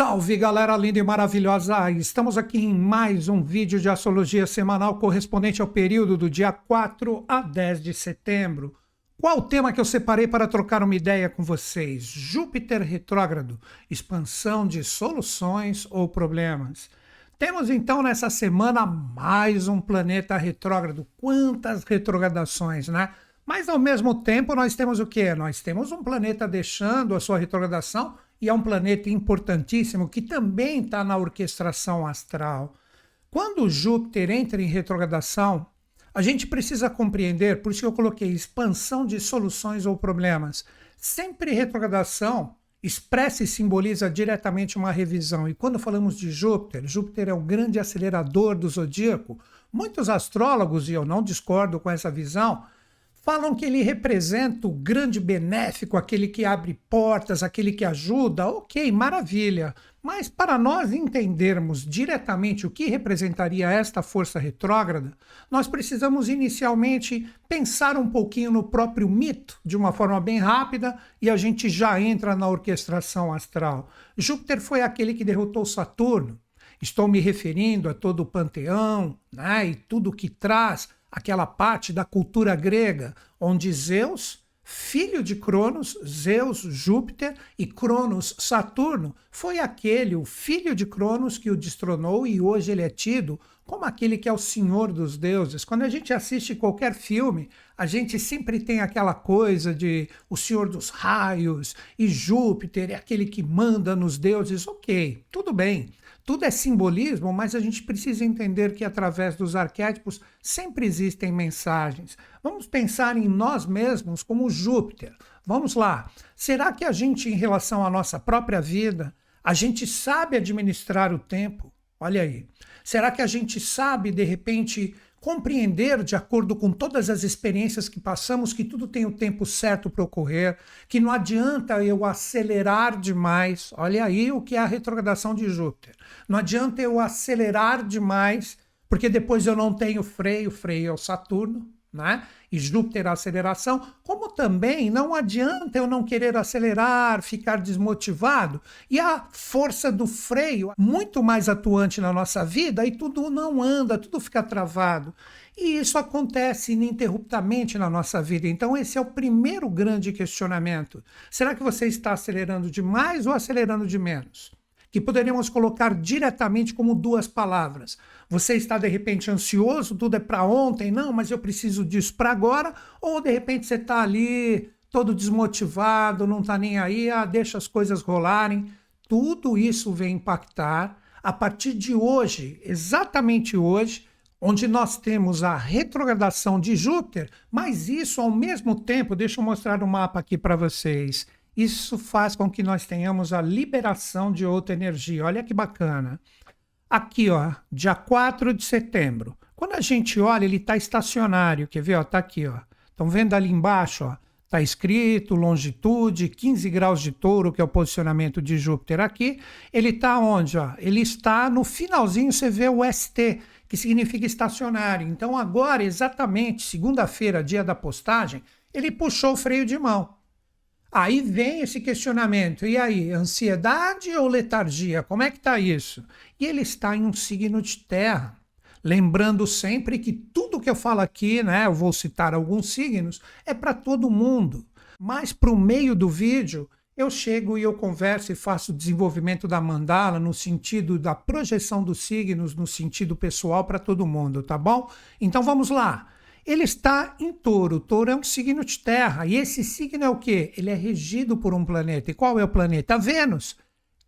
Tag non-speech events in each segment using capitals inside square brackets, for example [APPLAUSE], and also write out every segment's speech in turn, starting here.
Salve galera linda e maravilhosa! Estamos aqui em mais um vídeo de astrologia semanal correspondente ao período do dia 4 a 10 de setembro. Qual o tema que eu separei para trocar uma ideia com vocês? Júpiter retrógrado, expansão de soluções ou problemas. Temos então nessa semana mais um planeta retrógrado. Quantas retrogradações, né? Mas ao mesmo tempo nós temos o que? Nós temos um planeta deixando a sua retrogradação e é um planeta importantíssimo que também está na orquestração astral. Quando Júpiter entra em retrogradação, a gente precisa compreender, por isso que eu coloquei expansão de soluções ou problemas. Sempre retrogradação expressa e simboliza diretamente uma revisão. E quando falamos de Júpiter, Júpiter é o grande acelerador do zodíaco. Muitos astrólogos, e eu não discordo com essa visão, Falam que ele representa o grande benéfico, aquele que abre portas, aquele que ajuda. Ok, maravilha. Mas para nós entendermos diretamente o que representaria esta força retrógrada, nós precisamos inicialmente pensar um pouquinho no próprio mito, de uma forma bem rápida, e a gente já entra na orquestração astral. Júpiter foi aquele que derrotou Saturno. Estou me referindo a todo o panteão né, e tudo que traz aquela parte da cultura grega onde Zeus, filho de Cronos, Zeus, Júpiter e Cronos, Saturno, foi aquele, o filho de Cronos, que o destronou e hoje ele é tido como aquele que é o senhor dos deuses. Quando a gente assiste qualquer filme, a gente sempre tem aquela coisa de o senhor dos raios e Júpiter é aquele que manda nos deuses. Ok, tudo bem. Tudo é simbolismo, mas a gente precisa entender que através dos arquétipos sempre existem mensagens. Vamos pensar em nós mesmos como Júpiter. Vamos lá. Será que a gente, em relação à nossa própria vida, a gente sabe administrar o tempo? Olha aí. Será que a gente sabe, de repente, compreender, de acordo com todas as experiências que passamos, que tudo tem o tempo certo para ocorrer, que não adianta eu acelerar demais. Olha aí o que é a retrogradação de Júpiter. Não adianta eu acelerar demais, porque depois eu não tenho freio, freio é o Saturno, né? E Júpiter aceleração, como também não adianta eu não querer acelerar, ficar desmotivado, e a força do freio muito mais atuante na nossa vida e tudo não anda, tudo fica travado. E isso acontece ininterruptamente na nossa vida. Então, esse é o primeiro grande questionamento. Será que você está acelerando demais ou acelerando de menos? Que poderíamos colocar diretamente como duas palavras. Você está de repente ansioso, tudo é para ontem, não, mas eu preciso disso para agora, ou de repente você está ali todo desmotivado, não está nem aí, ah, deixa as coisas rolarem. Tudo isso vem impactar a partir de hoje, exatamente hoje, onde nós temos a retrogradação de Júpiter, mas isso ao mesmo tempo, deixa eu mostrar o mapa aqui para vocês isso faz com que nós tenhamos a liberação de outra energia. Olha que bacana. Aqui, ó, dia 4 de setembro. Quando a gente olha, ele está estacionário. Quer ver? Está aqui. Ó. Estão vendo ali embaixo? Ó, Está escrito longitude, 15 graus de touro, que é o posicionamento de Júpiter aqui. Ele está onde? Ó? Ele está no finalzinho, você vê o ST, que significa estacionário. Então, agora, exatamente, segunda-feira, dia da postagem, ele puxou o freio de mão. Aí vem esse questionamento: e aí, ansiedade ou letargia? Como é que está isso? E ele está em um signo de terra. Lembrando sempre que tudo que eu falo aqui, né, eu vou citar alguns signos, é para todo mundo. Mas para o meio do vídeo, eu chego e eu converso e faço o desenvolvimento da mandala no sentido da projeção dos signos, no sentido pessoal para todo mundo, tá bom? Então vamos lá. Ele está em touro. Touro é um signo de terra. E esse signo é o quê? Ele é regido por um planeta. E qual é o planeta? Vênus,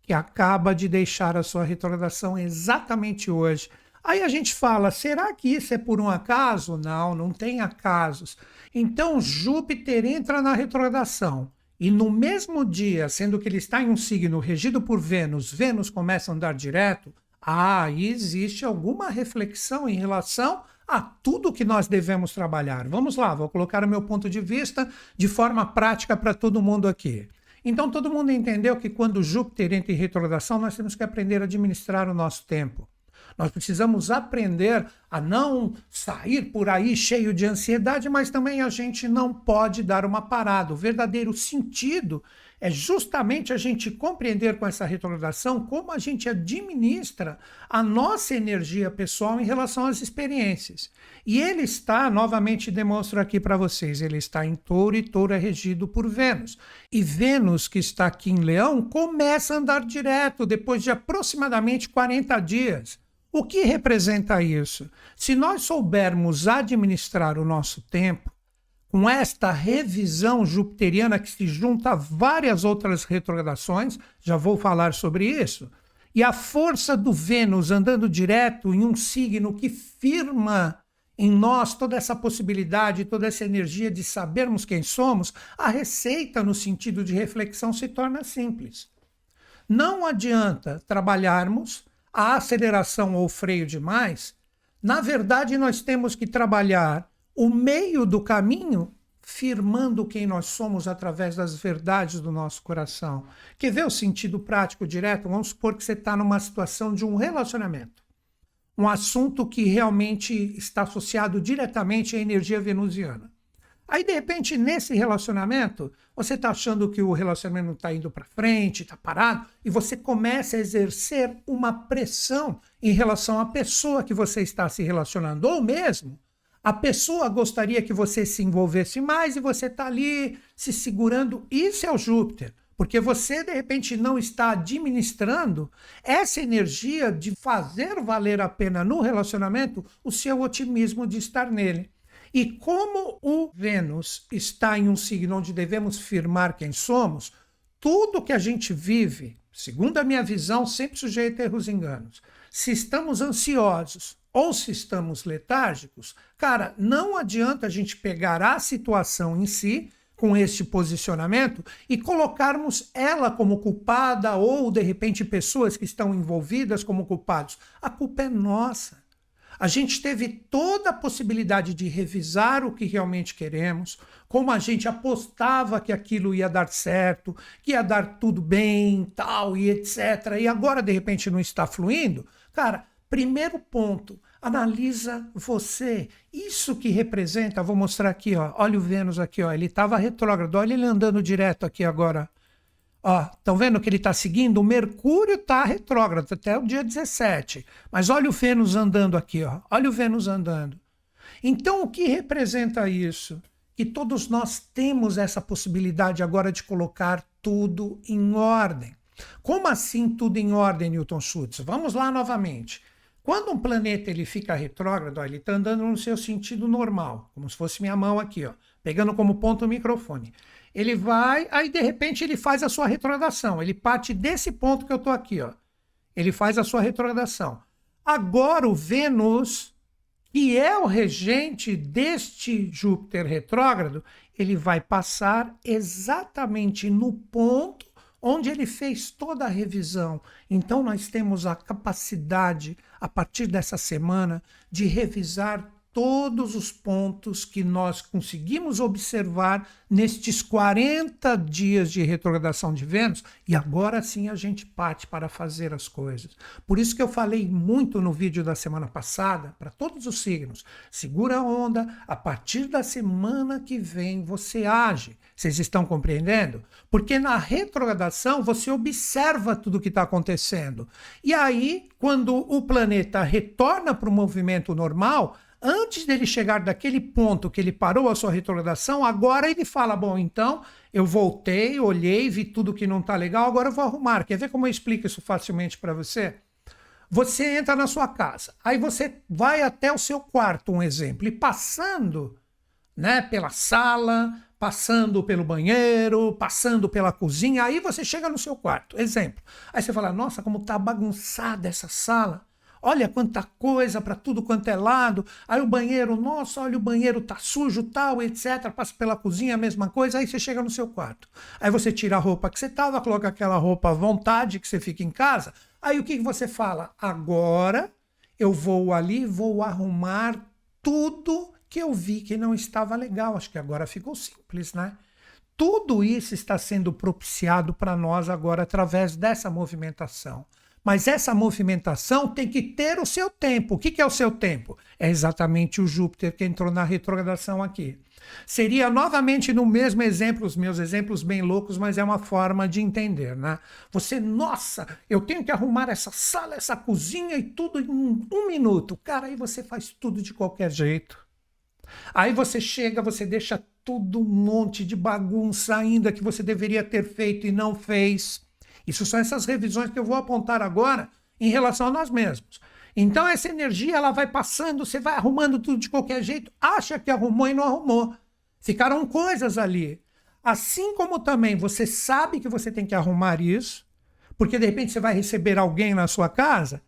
que acaba de deixar a sua retrogradação exatamente hoje. Aí a gente fala, será que isso é por um acaso? Não, não tem acasos. Então Júpiter entra na retrogradação. E no mesmo dia, sendo que ele está em um signo regido por Vênus, Vênus começa a andar direto, ah, aí existe alguma reflexão em relação a tudo que nós devemos trabalhar. Vamos lá, vou colocar o meu ponto de vista de forma prática para todo mundo aqui. Então, todo mundo entendeu que quando Júpiter entra em retrogradação, nós temos que aprender a administrar o nosso tempo. Nós precisamos aprender a não sair por aí cheio de ansiedade, mas também a gente não pode dar uma parada. O verdadeiro sentido é justamente a gente compreender com essa retrogradação como a gente administra a nossa energia pessoal em relação às experiências. E ele está, novamente demonstro aqui para vocês, ele está em touro e touro é regido por Vênus. E Vênus, que está aqui em Leão, começa a andar direto depois de aproximadamente 40 dias. O que representa isso? Se nós soubermos administrar o nosso tempo, com esta revisão jupiteriana que se junta a várias outras retrogradações, já vou falar sobre isso, e a força do Vênus andando direto em um signo que firma em nós toda essa possibilidade, toda essa energia de sabermos quem somos, a receita no sentido de reflexão se torna simples. Não adianta trabalharmos a aceleração ou freio demais. Na verdade, nós temos que trabalhar o meio do caminho firmando quem nós somos através das verdades do nosso coração. Quer ver o sentido prático direto? Vamos supor que você está numa situação de um relacionamento. Um assunto que realmente está associado diretamente à energia venusiana. Aí, de repente, nesse relacionamento, você está achando que o relacionamento não está indo para frente, está parado, e você começa a exercer uma pressão em relação à pessoa que você está se relacionando, ou mesmo a pessoa gostaria que você se envolvesse mais e você está ali se segurando. Isso é o Júpiter. Porque você, de repente, não está administrando essa energia de fazer valer a pena no relacionamento o seu otimismo de estar nele. E como o Vênus está em um signo onde devemos firmar quem somos, tudo que a gente vive, segundo a minha visão, sempre sujeito a erros e enganos. Se estamos ansiosos, ou se estamos letárgicos, cara, não adianta a gente pegar a situação em si com este posicionamento e colocarmos ela como culpada ou de repente pessoas que estão envolvidas como culpados. A culpa é nossa. A gente teve toda a possibilidade de revisar o que realmente queremos, como a gente apostava que aquilo ia dar certo, que ia dar tudo bem, tal e etc. E agora de repente não está fluindo. Cara, Primeiro ponto, analisa você. Isso que representa, vou mostrar aqui, ó. Olha o Vênus aqui, ó. Ele estava retrógrado. Olha ele andando direto aqui agora. Ó, estão vendo que ele está seguindo? O Mercúrio está retrógrado até o dia 17. Mas olha o Vênus andando aqui, ó. Olha o Vênus andando. Então, o que representa isso? Que todos nós temos essa possibilidade agora de colocar tudo em ordem. Como assim tudo em ordem, Newton Schultz? Vamos lá novamente. Quando um planeta ele fica retrógrado, ó, ele está andando no seu sentido normal, como se fosse minha mão aqui, ó, pegando como ponto o microfone. Ele vai, aí de repente ele faz a sua retrogradação. Ele parte desse ponto que eu estou aqui, ó. Ele faz a sua retrogradação. Agora o Vênus, que é o regente deste Júpiter retrógrado, ele vai passar exatamente no ponto onde ele fez toda a revisão. Então, nós temos a capacidade, a partir dessa semana, de revisar todos os pontos que nós conseguimos observar nestes 40 dias de retrogradação de Vênus, e agora sim a gente parte para fazer as coisas. Por isso que eu falei muito no vídeo da semana passada, para todos os signos, segura a onda, a partir da semana que vem você age. Vocês estão compreendendo? Porque na retrogradação você observa tudo o que está acontecendo. E aí, quando o planeta retorna para o movimento normal, antes dele chegar daquele ponto que ele parou a sua retrogradação, agora ele fala: bom, então eu voltei, olhei, vi tudo que não está legal, agora eu vou arrumar. Quer ver como eu explico isso facilmente para você? Você entra na sua casa, aí você vai até o seu quarto, um exemplo, e passando né, pela sala, passando pelo banheiro, passando pela cozinha, aí você chega no seu quarto, exemplo. Aí você fala: nossa, como está bagunçada essa sala. Olha quanta coisa para tudo quanto é lado. Aí o banheiro, nossa, olha o banheiro tá sujo, tal, etc. Passa pela cozinha, a mesma coisa. Aí você chega no seu quarto. Aí você tira a roupa que você tava, coloca aquela roupa à vontade que você fica em casa. Aí o que, que você fala? Agora eu vou ali, vou arrumar tudo que eu vi que não estava legal. Acho que agora ficou simples, né? Tudo isso está sendo propiciado para nós agora através dessa movimentação. Mas essa movimentação tem que ter o seu tempo. O que, é o seu tempo? É exatamente o Júpiter que entrou na retrogradação aqui. Seria novamente no mesmo exemplo, os meus exemplos bem loucos, mas é uma forma de entender, né? Você, nossa, eu tenho que arrumar essa sala, essa cozinha e tudo em um minuto. Cara, aí você faz tudo de qualquer jeito. Aí você chega, você deixa tudo um monte de bagunça ainda que você deveria ter feito e não fez. Isso são essas revisões que eu vou apontar agora em relação a nós mesmos. Então essa energia ela vai passando, você vai arrumando tudo de qualquer jeito, acha que arrumou e não arrumou. Ficaram coisas ali. Assim como também você sabe que você tem que arrumar isso, porque de repente você vai receber alguém na sua casa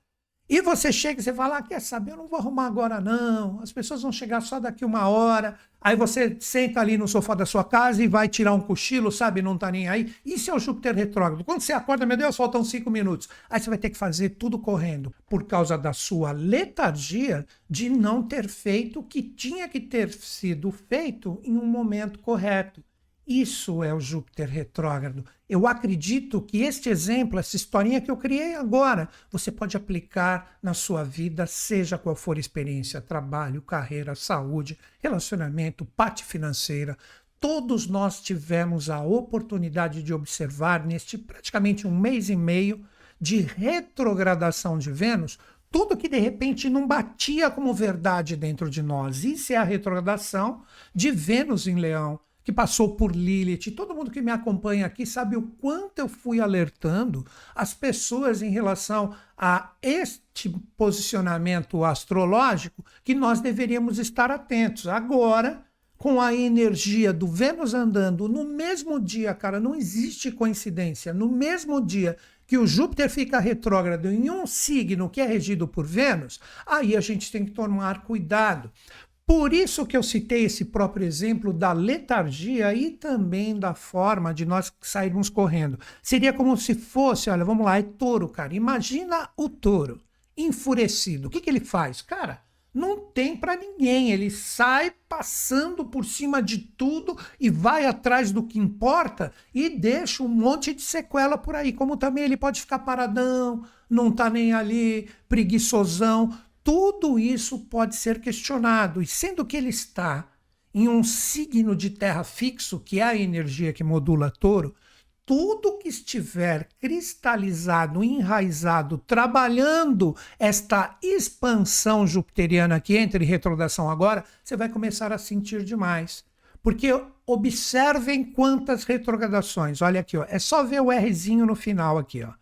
e você chega e você fala, ah, quer saber, eu não vou arrumar agora não, as pessoas vão chegar só daqui uma hora. Aí você senta ali no sofá da sua casa e vai tirar um cochilo, sabe, não tá nem aí. Isso é o Júpiter retrógrado. Quando você acorda, meu Deus, faltam cinco minutos. Aí você vai ter que fazer tudo correndo, por causa da sua letargia de não ter feito o que tinha que ter sido feito em um momento correto. Isso é o Júpiter retrógrado. Eu acredito que este exemplo, essa historinha que eu criei agora, você pode aplicar na sua vida, seja qual for a experiência, trabalho, carreira, saúde, relacionamento, parte financeira. Todos nós tivemos a oportunidade de observar neste praticamente um mês e meio de retrogradação de Vênus, tudo que de repente não batia como verdade dentro de nós. Isso é a retrogradação de Vênus em Leão que passou por Lilith, todo mundo que me acompanha aqui sabe o quanto eu fui alertando as pessoas em relação a este posicionamento astrológico que nós deveríamos estar atentos. Agora, com a energia do Vênus andando no mesmo dia, cara, não existe coincidência, no mesmo dia que o Júpiter fica retrógrado em um signo que é regido por Vênus, aí a gente tem que tomar cuidado, por isso que eu citei esse próprio exemplo da letargia e também da forma de nós sairmos correndo. Seria como se fosse, olha, vamos lá, é touro, cara. Imagina o touro enfurecido. O que, que ele faz? Cara, não tem para ninguém. Ele sai passando por cima de tudo e vai atrás do que importa e deixa um monte de sequela por aí. Como também ele pode ficar paradão, não tá nem ali, preguiçosão tudo isso pode ser questionado. E sendo que ele está em um signo de terra fixo, que é a energia que modula touro, tudo que estiver cristalizado, enraizado, trabalhando esta expansão jupiteriana que entra em retrogradação agora, você vai começar a sentir demais. Porque observem quantas retrogradações. Olha aqui, ó, é só ver o Rzinho no final aqui, ó.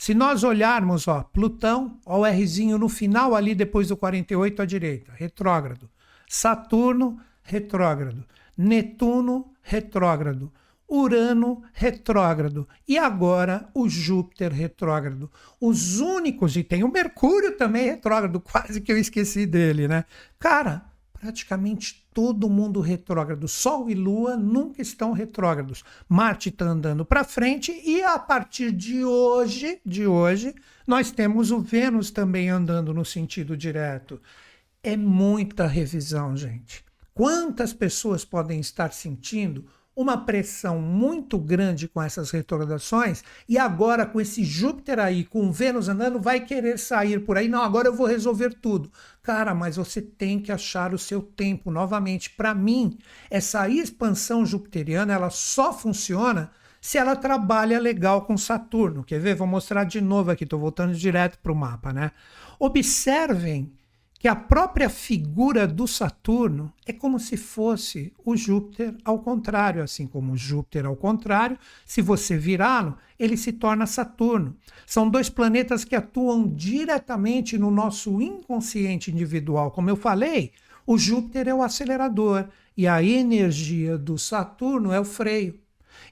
Se nós olharmos, ó, Plutão, ó, o Rzinho no final ali depois do 48 à direita, retrógrado. Saturno, retrógrado. Netuno, retrógrado. Urano retrógrado e agora o Júpiter retrógrado. Os únicos, e tem o Mercúrio também retrógrado, [LAUGHS] quase que eu esqueci dele, né? Cara, praticamente todo mundo retrógrado. Sol e Lua nunca estão retrógrados. Marte está andando para frente e a partir de hoje, de hoje, nós temos o Vênus também andando no sentido direto. É muita revisão, gente. Quantas pessoas podem estar sentindo uma pressão muito grande com essas retrogradações e agora com esse Júpiter aí, com Vênus andando, vai querer sair por aí. Não, agora eu vou resolver tudo. Cara, mas você tem que achar o seu tempo novamente. Para mim, essa expansão jupiteriana, ela só funciona se ela trabalha legal com Saturno. Quer ver? Vou mostrar de novo aqui, estou voltando direto para o mapa, né? Observem que a própria figura do Saturno é como se fosse o Júpiter ao contrário, assim como o Júpiter ao contrário, se você virá-lo, ele se torna Saturno. São dois planetas que atuam diretamente no nosso inconsciente individual. Como eu falei, o Júpiter é o acelerador e a energia do Saturno é o freio.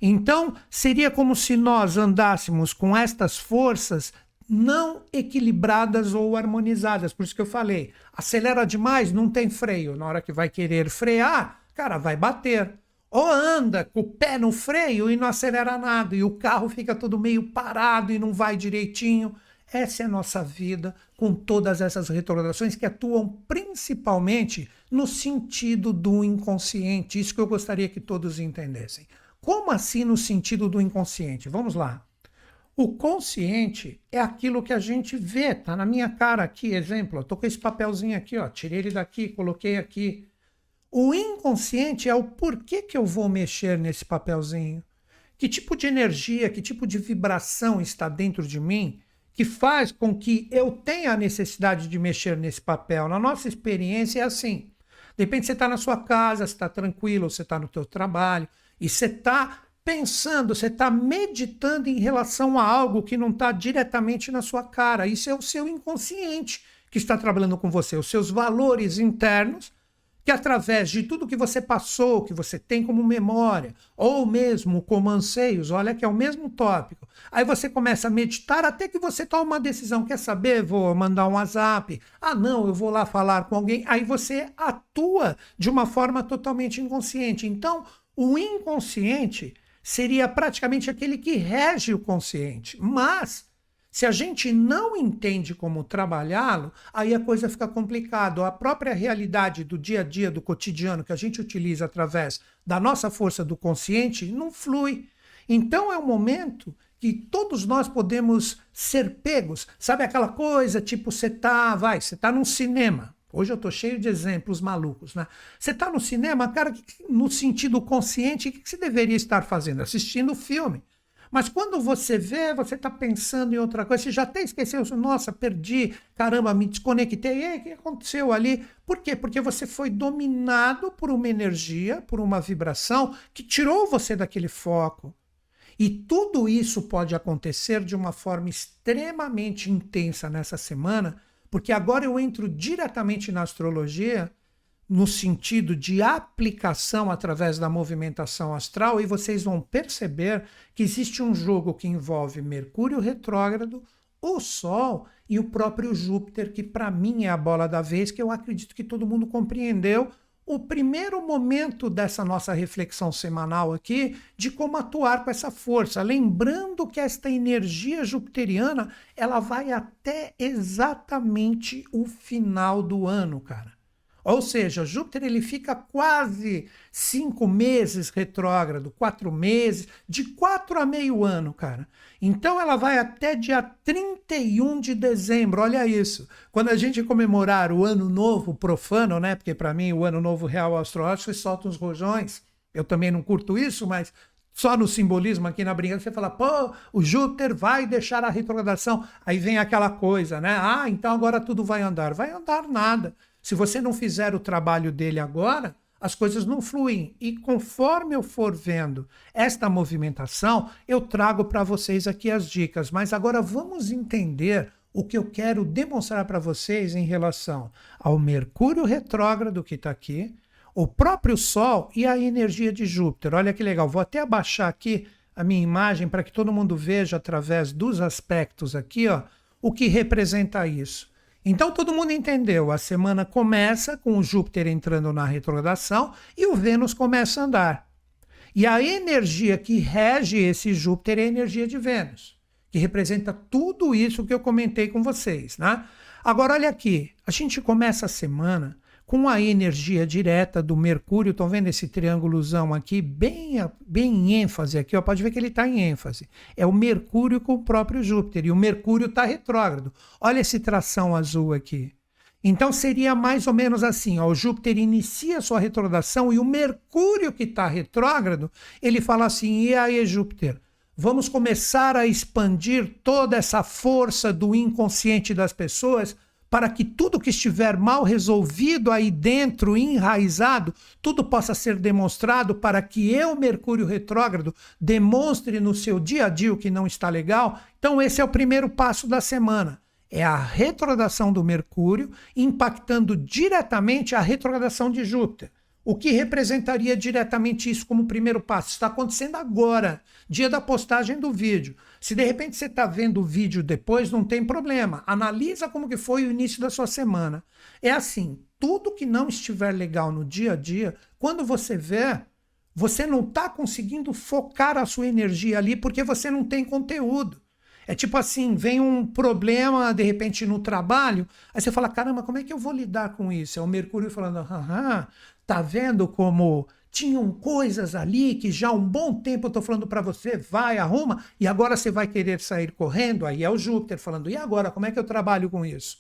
Então, seria como se nós andássemos com estas forças não equilibradas ou harmonizadas. Por isso que eu falei, acelera demais, não tem freio. Na hora que vai querer frear, cara, vai bater. Ou anda com o pé no freio e não acelera nada, e o carro fica todo meio parado e não vai direitinho. Essa é a nossa vida com todas essas retrogradações que atuam principalmente no sentido do inconsciente. Isso que eu gostaria que todos entendessem. Como assim no sentido do inconsciente? Vamos lá. O consciente é aquilo que a gente vê, tá na minha cara aqui, exemplo, eu tô com esse papelzinho aqui, ó, tirei ele daqui, coloquei aqui. O inconsciente é o porquê que eu vou mexer nesse papelzinho. Que tipo de energia, que tipo de vibração está dentro de mim que faz com que eu tenha a necessidade de mexer nesse papel. Na nossa experiência é assim. De repente você está na sua casa, você está tranquilo, você está no seu trabalho e você está pensando, você está meditando em relação a algo que não está diretamente na sua cara. Isso é o seu inconsciente que está trabalhando com você, os seus valores internos, que através de tudo que você passou, que você tem como memória, ou mesmo como anseios, olha que é o mesmo tópico. Aí você começa a meditar até que você toma uma decisão. Quer saber? Vou mandar um WhatsApp. Ah, não, eu vou lá falar com alguém. Aí você atua de uma forma totalmente inconsciente. Então, o inconsciente seria praticamente aquele que rege o consciente. Mas, se a gente não entende como trabalhá-lo, aí a coisa fica complicada. A própria realidade do dia a dia, do cotidiano, que a gente utiliza através da nossa força do consciente, não flui. Então é um momento que todos nós podemos ser pegos. Sabe aquela coisa, tipo, você tá, vai, você tá num cinema. Hoje eu estou cheio de exemplos malucos, né? Você está no cinema, cara, no sentido consciente, o que você deveria estar fazendo? Assistindo o filme. Mas quando você vê, você está pensando em outra coisa, você já até esqueceu, nossa, perdi, caramba, me desconectei, e o que aconteceu ali? Por quê? Porque você foi dominado por uma energia, por uma vibração que tirou você daquele foco. E tudo isso pode acontecer de uma forma extremamente intensa nessa semana, porque agora eu entro diretamente na astrologia, no sentido de aplicação através da movimentação astral, e vocês vão perceber que existe um jogo que envolve Mercúrio retrógrado, o Sol e o próprio Júpiter, que para mim é a bola da vez, que eu acredito que todo mundo compreendeu o primeiro momento dessa nossa reflexão semanal aqui de como atuar com essa força, lembrando que esta energia jupiteriana, ela vai até exatamente o final do ano, cara. Ou seja, Júpiter ele fica quase cinco meses retrógrado, quatro meses, de quatro a meio ano, cara. Então ela vai até dia 31 de dezembro, olha isso. Quando a gente comemorar o ano novo profano, né? Porque para mim o ano novo real astrológico, solta uns rojões. Eu também não curto isso, mas só no simbolismo aqui na brincadeira, você fala, pô, o Júpiter vai deixar a retrogradação. Aí vem aquela coisa, né? Ah, então agora tudo vai andar. Vai andar nada. Se você não fizer o trabalho dele agora, as coisas não fluem. E conforme eu for vendo esta movimentação, eu trago para vocês aqui as dicas. Mas agora vamos entender o que eu quero demonstrar para vocês em relação ao Mercúrio retrógrado que está aqui, o próprio Sol e a energia de Júpiter. Olha que legal, vou até abaixar aqui a minha imagem para que todo mundo veja através dos aspectos aqui, ó, o que representa isso. Então todo mundo entendeu. A semana começa com o Júpiter entrando na retrogradação e o Vênus começa a andar. E a energia que rege esse Júpiter é a energia de Vênus, que representa tudo isso que eu comentei com vocês, né? Agora olha aqui, a gente começa a semana com a energia direta do Mercúrio. Estão vendo esse triângulozão aqui, bem, bem em ênfase aqui, ó, pode ver que ele está em ênfase. É o Mercúrio com o próprio Júpiter, e o Mercúrio está retrógrado. Olha esse tração azul aqui. Então seria mais ou menos assim: ó, o Júpiter inicia sua retrogradação e o Mercúrio que está retrógrado, ele fala assim: e aí, Júpiter? Vamos começar a expandir toda essa força do inconsciente das pessoas para que tudo que estiver mal resolvido aí dentro, enraizado, tudo possa ser demonstrado para que eu, Mercúrio retrógrado, demonstre no seu dia a dia o que não está legal. Então, esse é o primeiro passo da semana. É a retrogradação do Mercúrio impactando diretamente a retrogradação de Júpiter. O que representaria diretamente isso como primeiro passo? Está acontecendo agora, dia da postagem do vídeo. Se de repente você está vendo o vídeo depois, não tem problema. Analisa como que foi o início da sua semana. É assim, tudo que não estiver legal no dia a dia, quando você vê, você não está conseguindo focar a sua energia ali porque você não tem conteúdo. É tipo assim, vem um problema de repente no trabalho, aí você fala, caramba, como é que eu vou lidar com isso? É o Mercúrio falando, aham, tá vendo como tinham coisas ali que já há um bom tempo eu estou falando para você, vai, arruma, e agora você vai querer sair correndo? Aí é o Júpiter falando, e agora, como é que eu trabalho com isso?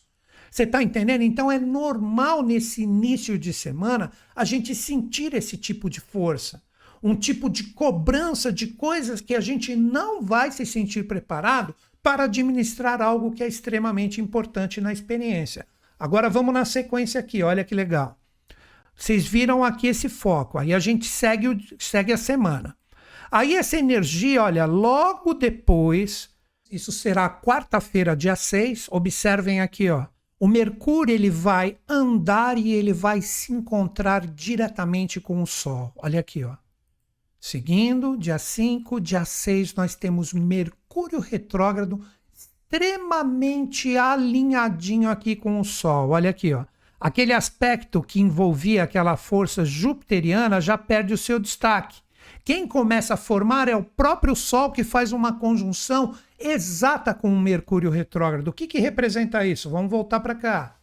Você está entendendo? Então é normal nesse início de semana a gente sentir esse tipo de força um tipo de cobrança de coisas que a gente não vai se sentir preparado para administrar algo que é extremamente importante na experiência. Agora vamos na sequência aqui, olha que legal. Vocês viram aqui esse foco, aí a gente segue, segue a semana. Aí essa energia, olha, logo depois, isso será quarta-feira, dia 6, observem aqui, ó. O Mercúrio ele vai andar e ele vai se encontrar diretamente com o Sol. Olha aqui, ó. Seguindo, dia 5, dia 6, nós temos Mercúrio retrógrado extremamente alinhadinho aqui com o Sol. Olha aqui, ó. Aquele aspecto que envolvia aquela força jupiteriana já perde o seu destaque. Quem começa a formar é o próprio Sol que faz uma conjunção exata com o Mercúrio retrógrado. O que, que representa isso? Vamos voltar para cá.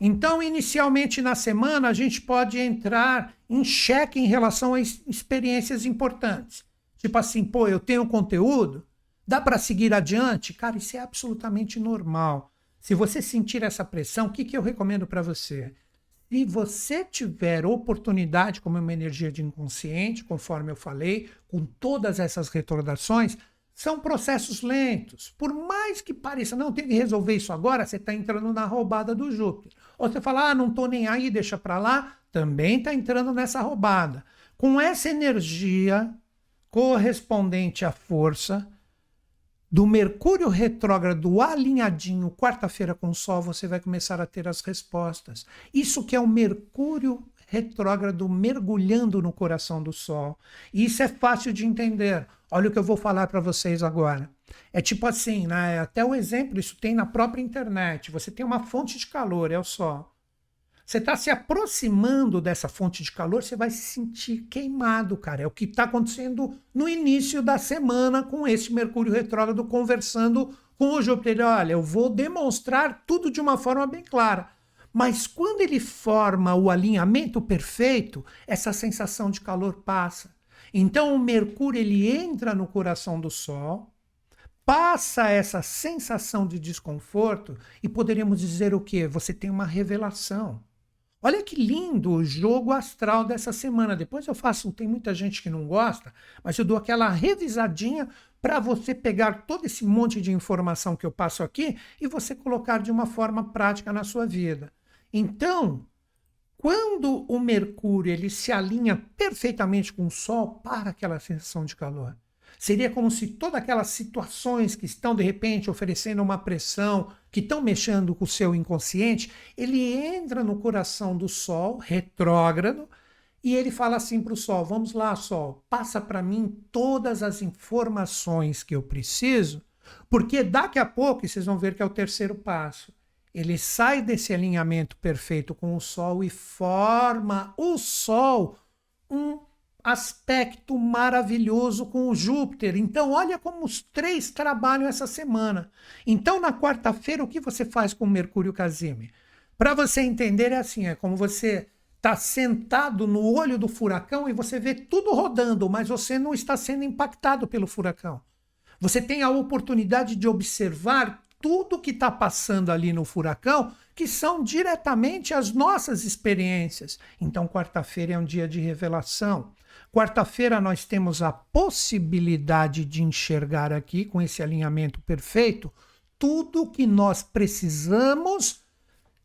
Então, inicialmente na semana, a gente pode entrar em xeque em relação a experiências importantes. Tipo assim, pô, eu tenho conteúdo, dá para seguir adiante? Cara, isso é absolutamente normal. Se você sentir essa pressão, o que, que eu recomendo para você? Se você tiver oportunidade, como uma energia de inconsciente, conforme eu falei, com todas essas retordações, são processos lentos. Por mais que pareça, não, tem que resolver isso agora, você está entrando na roubada do Júpiter. Ou você fala, ah, não estou nem aí, deixa para lá, também está entrando nessa roubada. Com essa energia correspondente à força do Mercúrio retrógrado alinhadinho, quarta-feira com o Sol, você vai começar a ter as respostas. Isso que é o Mercúrio retrógrado mergulhando no coração do Sol. E isso é fácil de entender. Olha o que eu vou falar para vocês agora. É tipo assim, né? Até o exemplo, isso tem na própria internet. Você tem uma fonte de calor, é o sol. Você está se aproximando dessa fonte de calor, você vai se sentir queimado, cara. É o que está acontecendo no início da semana com esse Mercúrio retrógrado conversando com o Júpiter. Olha, eu vou demonstrar tudo de uma forma bem clara. Mas quando ele forma o alinhamento perfeito, essa sensação de calor passa. Então o Mercúrio ele entra no coração do Sol, passa essa sensação de desconforto e poderíamos dizer o que? Você tem uma revelação. Olha que lindo o jogo astral dessa semana. Depois eu faço, tem muita gente que não gosta, mas eu dou aquela revisadinha para você pegar todo esse monte de informação que eu passo aqui e você colocar de uma forma prática na sua vida. Então, quando o Mercúrio ele se alinha perfeitamente com o Sol para aquela sensação de calor, seria como se todas aquelas situações que estão de repente oferecendo uma pressão, que estão mexendo com o seu inconsciente, ele entra no coração do Sol, retrógrado, e ele fala assim para o Sol: Vamos lá, Sol, passa para mim todas as informações que eu preciso, porque daqui a pouco, e vocês vão ver que é o terceiro passo, ele sai desse alinhamento perfeito com o Sol e forma o Sol um aspecto maravilhoso com o Júpiter. Então, olha como os três trabalham essa semana. Então, na quarta-feira, o que você faz com Mercúrio Casime? Para você entender, é assim: é como você está sentado no olho do furacão e você vê tudo rodando, mas você não está sendo impactado pelo furacão. Você tem a oportunidade de observar tudo que está passando ali no furacão, que são diretamente as nossas experiências. Então, quarta-feira é um dia de revelação. Quarta-feira nós temos a possibilidade de enxergar aqui, com esse alinhamento perfeito, tudo que nós precisamos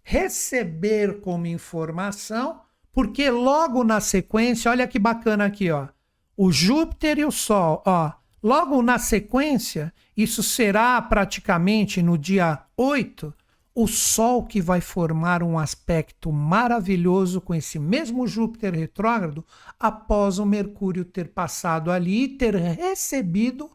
receber como informação, porque logo na sequência, olha que bacana aqui, ó. O Júpiter e o Sol, ó, Logo na sequência, isso será praticamente no dia 8, o Sol que vai formar um aspecto maravilhoso com esse mesmo Júpiter retrógrado após o Mercúrio ter passado ali e ter recebido,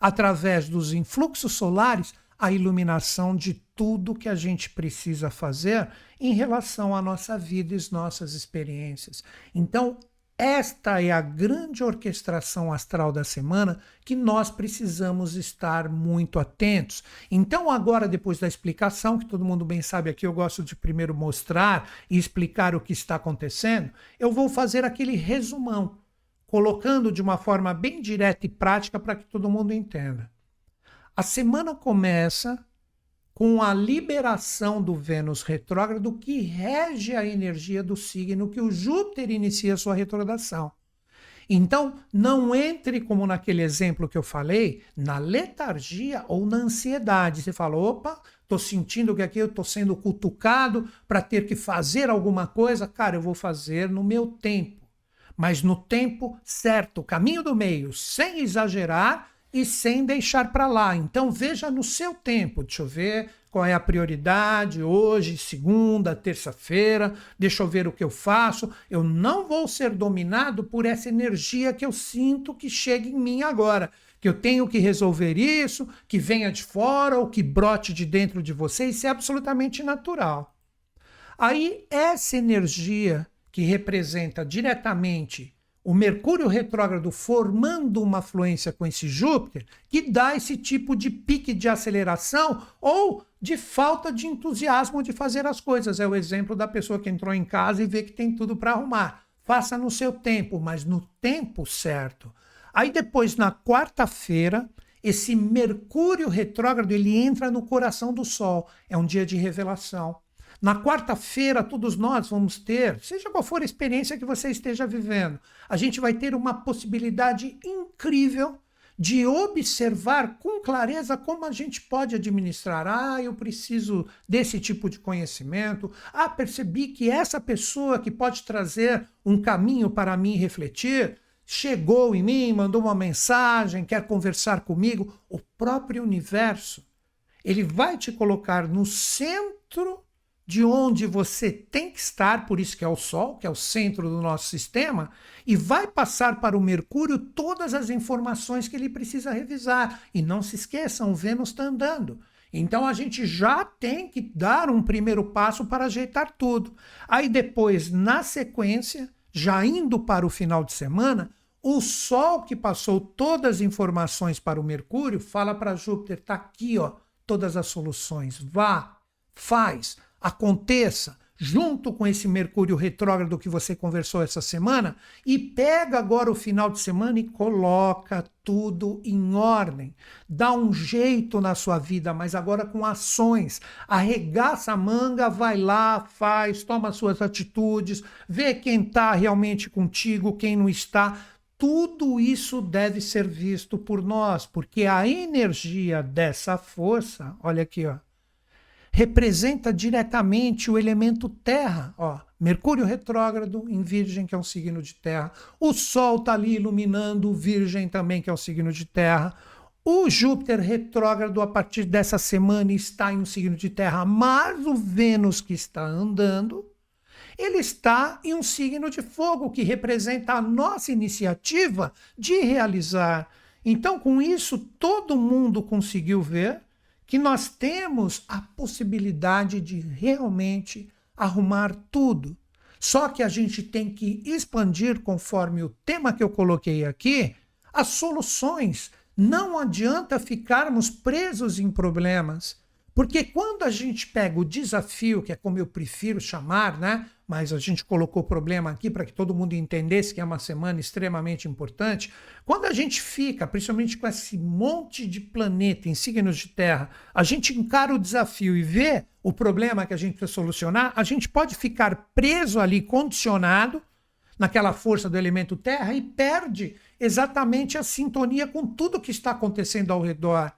através dos influxos solares, a iluminação de tudo que a gente precisa fazer em relação à nossa vida e às nossas experiências. Então, esta é a grande orquestração astral da semana que nós precisamos estar muito atentos. Então, agora, depois da explicação, que todo mundo bem sabe aqui, eu gosto de primeiro mostrar e explicar o que está acontecendo, eu vou fazer aquele resumão, colocando de uma forma bem direta e prática para que todo mundo entenda. A semana começa com a liberação do Vênus retrógrado que rege a energia do signo que o Júpiter inicia sua retrogradação. Então, não entre, como naquele exemplo que eu falei, na letargia ou na ansiedade. Você fala, opa, estou sentindo que aqui eu estou sendo cutucado para ter que fazer alguma coisa. Cara, eu vou fazer no meu tempo, mas no tempo certo, caminho do meio, sem exagerar e sem deixar para lá. Então veja no seu tempo, deixa eu ver qual é a prioridade hoje, segunda, terça-feira, deixa eu ver o que eu faço. Eu não vou ser dominado por essa energia que eu sinto que chega em mim agora. Que eu tenho que resolver isso, que venha de fora ou que brote de dentro de você, isso é absolutamente natural. Aí, essa energia que representa diretamente o Mercúrio retrógrado formando uma fluência com esse Júpiter, que dá esse tipo de pique de aceleração ou de falta de entusiasmo de fazer as coisas. É o exemplo da pessoa que entrou em casa e vê que tem tudo para arrumar. Faça no seu tempo, mas no tempo certo. Aí depois, na quarta-feira, esse Mercúrio retrógrado ele entra no coração do Sol. É um dia de revelação. Na quarta-feira, todos nós vamos ter, seja qual for a experiência que você esteja vivendo, a gente vai ter uma possibilidade incrível de observar com clareza como a gente pode administrar. Ah, eu preciso desse tipo de conhecimento. Ah, percebi que essa pessoa que pode trazer um caminho para mim refletir chegou em mim, mandou uma mensagem, quer conversar comigo. O próprio universo, ele vai te colocar no centro de onde você tem que estar, por isso que é o Sol, que é o centro do nosso sistema, e vai passar para o Mercúrio todas as informações que ele precisa revisar. E não se esqueçam, o Vênus está andando. Então a gente já tem que dar um primeiro passo para ajeitar tudo. Aí depois, na sequência, já indo para o final de semana, o Sol que passou todas as informações para o Mercúrio fala para Júpiter: está aqui, ó, todas as soluções. Vá, faz aconteça junto com esse Mercúrio retrógrado que você conversou essa semana e pega agora o final de semana e coloca tudo em ordem. Dá um jeito na sua vida, mas agora com ações. Arregaça a manga, vai lá, faz, toma suas atitudes, vê quem está realmente contigo, quem não está. Tudo isso deve ser visto por nós, porque a energia dessa força, olha aqui, ó representa diretamente o elemento terra. Ó, Mercúrio retrógrado em Virgem, que é um signo de terra. O Sol está ali iluminando Virgem também, que é um signo de terra. O Júpiter retrógrado a partir dessa semana está em um signo de terra, mas o Vênus que está andando, ele está em um signo de fogo, que representa a nossa iniciativa de realizar. Então, com isso, todo mundo conseguiu ver que nós temos a possibilidade de realmente arrumar tudo. Só que a gente tem que expandir, conforme o tema que eu coloquei aqui, as soluções. Não adianta ficarmos presos em problemas. Porque quando a gente pega o desafio, que é como eu prefiro chamar, né? Mas a gente colocou o problema aqui para que todo mundo entendesse que é uma semana extremamente importante. Quando a gente fica, principalmente com esse monte de planeta em signos de terra, a gente encara o desafio e vê o problema que a gente precisa solucionar, a gente pode ficar preso ali, condicionado naquela força do elemento terra e perde exatamente a sintonia com tudo que está acontecendo ao redor.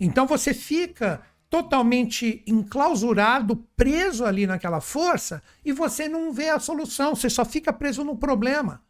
Então você fica totalmente enclausurado, preso ali naquela força, e você não vê a solução, você só fica preso no problema.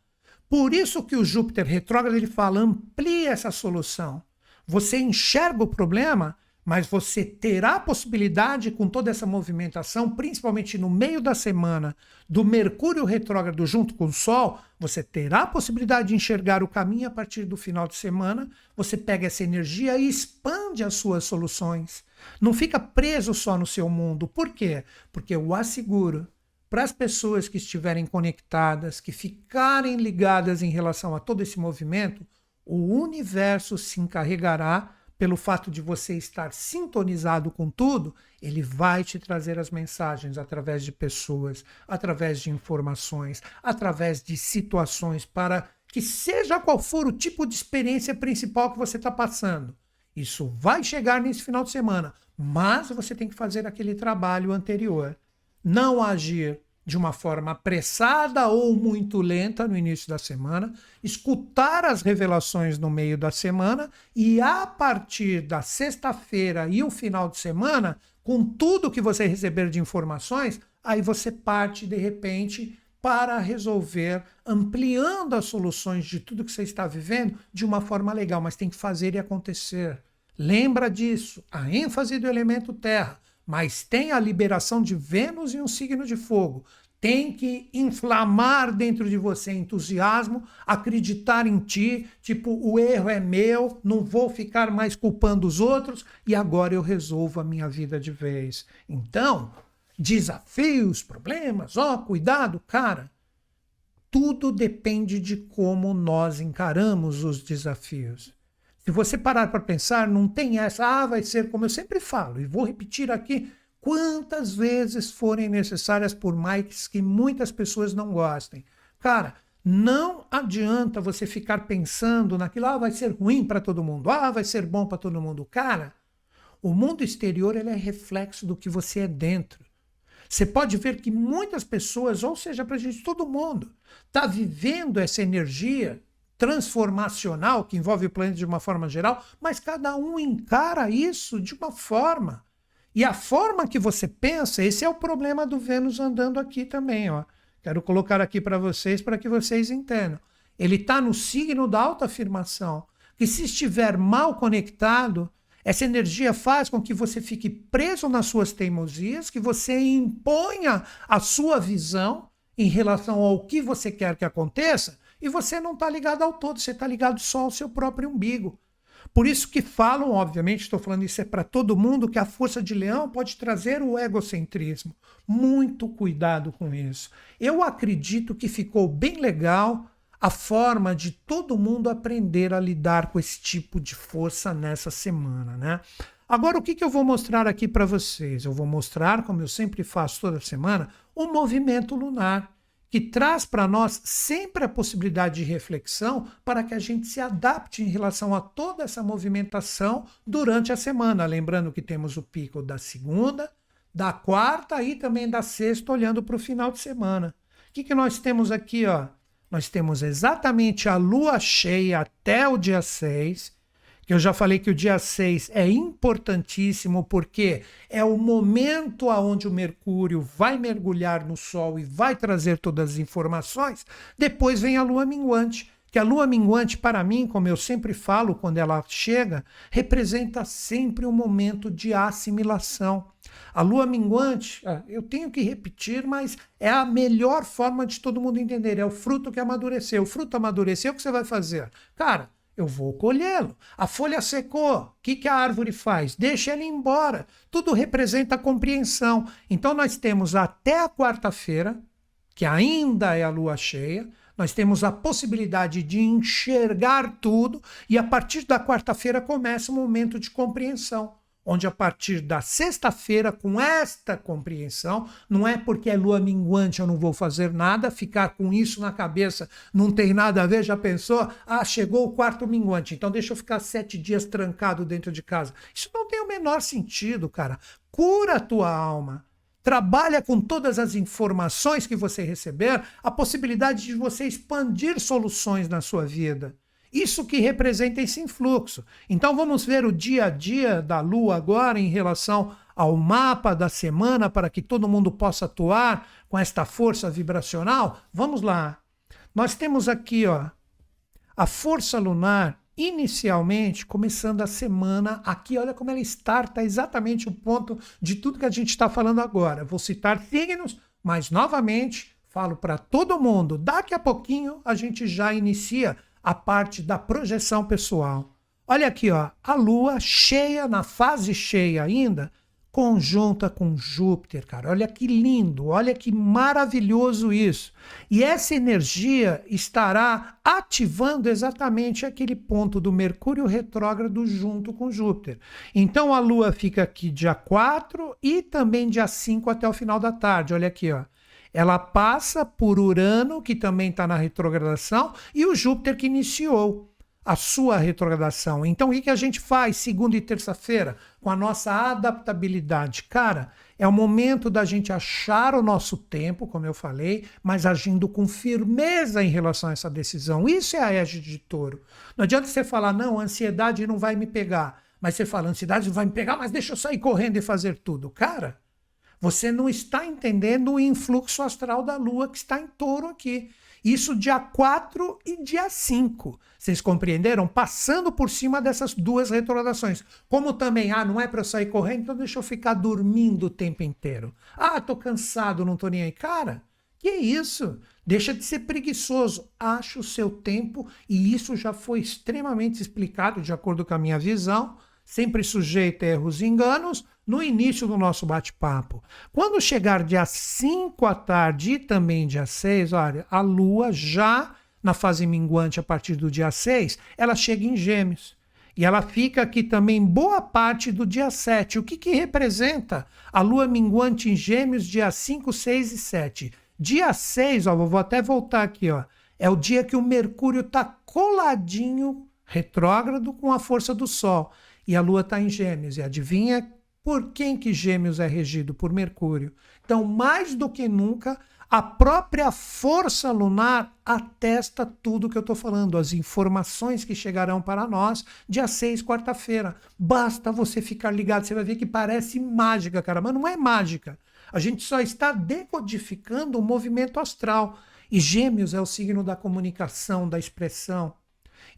Por isso que o Júpiter retrógrado ele fala: amplie essa solução. Você enxerga o problema, mas você terá a possibilidade, com toda essa movimentação, principalmente no meio da semana, do Mercúrio retrógrado junto com o Sol, você terá a possibilidade de enxergar o caminho a partir do final de semana. Você pega essa energia e expande as suas soluções. Não fica preso só no seu mundo. Por quê? Porque eu asseguro, para as pessoas que estiverem conectadas, que ficarem ligadas em relação a todo esse movimento, o universo se encarregará pelo fato de você estar sintonizado com tudo, ele vai te trazer as mensagens através de pessoas, através de informações, através de situações, para que seja qual for o tipo de experiência principal que você está passando. Isso vai chegar nesse final de semana, mas você tem que fazer aquele trabalho anterior. Não agir de uma forma apressada ou muito lenta no início da semana, escutar as revelações no meio da semana e a partir da sexta-feira e o final de semana, com tudo que você receber de informações, aí você parte de repente para resolver, ampliando as soluções de tudo que você está vivendo de uma forma legal, mas tem que fazer e acontecer. Lembra disso, a ênfase do elemento terra mas tem a liberação de Vênus e um signo de fogo. Tem que inflamar dentro de você entusiasmo, acreditar em ti, tipo, o erro é meu, não vou ficar mais culpando os outros e agora eu resolvo a minha vida de vez. Então, desafios, problemas, ó, oh, cuidado, cara. Tudo depende de como nós encaramos os desafios. Se você parar para pensar, não tem essa, ah, vai ser como eu sempre falo, e vou repetir aqui quantas vezes forem necessárias, por mais que muitas pessoas não gostem. Cara, não adianta você ficar pensando naquilo, ah, vai ser ruim para todo mundo, ah, vai ser bom para todo mundo. Cara, o mundo exterior ele é reflexo do que você é dentro. Você pode ver que muitas pessoas, ou seja, para gente, todo mundo, está vivendo essa energia transformacional que envolve o planeta de uma forma geral, mas cada um encara isso de uma forma. E a forma que você pensa, esse é o problema do Vênus andando aqui também, ó. Quero colocar aqui para vocês para que vocês entendam. Ele está no signo da autoafirmação, que se estiver mal conectado, essa energia faz com que você fique preso nas suas teimosias, que você imponha a sua visão em relação ao que você quer que aconteça, e você não está ligado ao todo, você está ligado só ao seu próprio umbigo. Por isso que falam, obviamente, estou falando isso é para todo mundo, que a força de leão pode trazer o egocentrismo. Muito cuidado com isso. Eu acredito que ficou bem legal a forma de todo mundo aprender a lidar com esse tipo de força nessa semana, né? Agora, o que, que eu vou mostrar aqui para vocês? Eu vou mostrar, como eu sempre faço toda semana, o movimento lunar que traz para nós sempre a possibilidade de reflexão para que a gente se adapte em relação a toda essa movimentação durante a semana. Lembrando que temos o pico da segunda, da quarta e também da sexta, olhando para o final de semana. O que, que nós temos aqui? Ó? Nós temos exatamente a lua cheia até o dia 6 que eu já falei que o dia 6 é importantíssimo porque é o momento aonde o Mercúrio vai mergulhar no Sol e vai trazer todas as informações. Depois vem a Lua minguante, que a Lua minguante para mim, como eu sempre falo quando ela chega, representa sempre um momento de assimilação. A lua minguante, ah, eu tenho que repetir, mas é a melhor forma de todo mundo entender. É o fruto que amadureceu. O fruto amadureceu, o que você vai fazer? Cara, eu vou colhê-lo. A folha secou, o que, que a árvore faz? Deixa ele embora. Tudo representa compreensão. Então, nós temos até a quarta-feira, que ainda é a lua cheia, nós temos a possibilidade de enxergar tudo, e a partir da quarta-feira começa o momento de compreensão onde a partir da sexta-feira, com esta compreensão, não é porque é lua minguante eu não vou fazer nada, ficar com isso na cabeça não tem nada a ver, já pensou? Ah, chegou o quarto minguante, então deixa eu ficar sete dias trancado dentro de casa. Isso não tem o menor sentido, cara. Cura a tua alma. Trabalha com todas as informações que você receber, a possibilidade de você expandir soluções na sua vida. Isso que representa esse influxo. Então vamos ver o dia a dia da Lua agora em relação ao mapa da semana para que todo mundo possa atuar com esta força vibracional. Vamos lá. Nós temos aqui, ó, a força lunar inicialmente começando a semana aqui, olha como ela starta exatamente o ponto de tudo que a gente está falando agora. Vou citar signos, mas novamente falo para todo mundo, daqui a pouquinho a gente já inicia a parte da projeção pessoal. Olha aqui, ó, a lua cheia, na fase cheia ainda, conjunta com Júpiter, cara. Olha que lindo, olha que maravilhoso isso. E essa energia estará ativando exatamente aquele ponto do Mercúrio retrógrado junto com Júpiter. Então a Lua fica aqui dia 4 e também dia 5 até o final da tarde. Olha aqui, ó. Ela passa por Urano, que também está na retrogradação, e o Júpiter que iniciou a sua retrogradação. Então, o que, a gente faz segunda e terça-feira com a nossa adaptabilidade? Cara, é o momento da gente achar o nosso tempo, como eu falei, mas agindo com firmeza em relação a essa decisão. Isso é a égide de touro. Não adianta você falar, não, a ansiedade não vai me pegar. Mas você fala, a ansiedade vai me pegar, mas deixa eu sair correndo e fazer tudo. Cara, você não está entendendo o influxo astral da Lua que está em touro aqui. Isso dia 4 e dia 5. Vocês compreenderam? Passando por cima dessas duas retrogradações. Como também, ah, não é para eu sair correndo, então deixa eu ficar dormindo o tempo inteiro. Ah, tô cansado, não tô nem aí. Cara, que isso? Deixa de ser preguiçoso. Acha o seu tempo e isso já foi extremamente explicado de acordo com a minha visão sempre sujeito a erros e enganos, no início do nosso bate-papo. Quando chegar dia 5 à tarde e também dia 6, olha, a Lua já na fase minguante a partir do dia 6, ela chega em Gêmeos. E ela fica aqui também boa parte do dia 7. O que, que representa a lua minguante em Gêmeos, dia 5, 6 e 7? Dia 6, ó, vou até voltar aqui, ó. É o dia que o Mercúrio está coladinho, retrógrado, com a força do Sol. E a Lua está em Gêmeos. E adivinha por quem que Gêmeos é regido? Por Mercúrio. Então, mais do que nunca, a própria força lunar atesta tudo que eu estou falando, as informações que chegarão para nós dia 6, quarta-feira. Basta você ficar ligado, você vai ver que parece mágica, cara, mas não é mágica. A gente só está decodificando o movimento astral. E Gêmeos é o signo da comunicação, da expressão.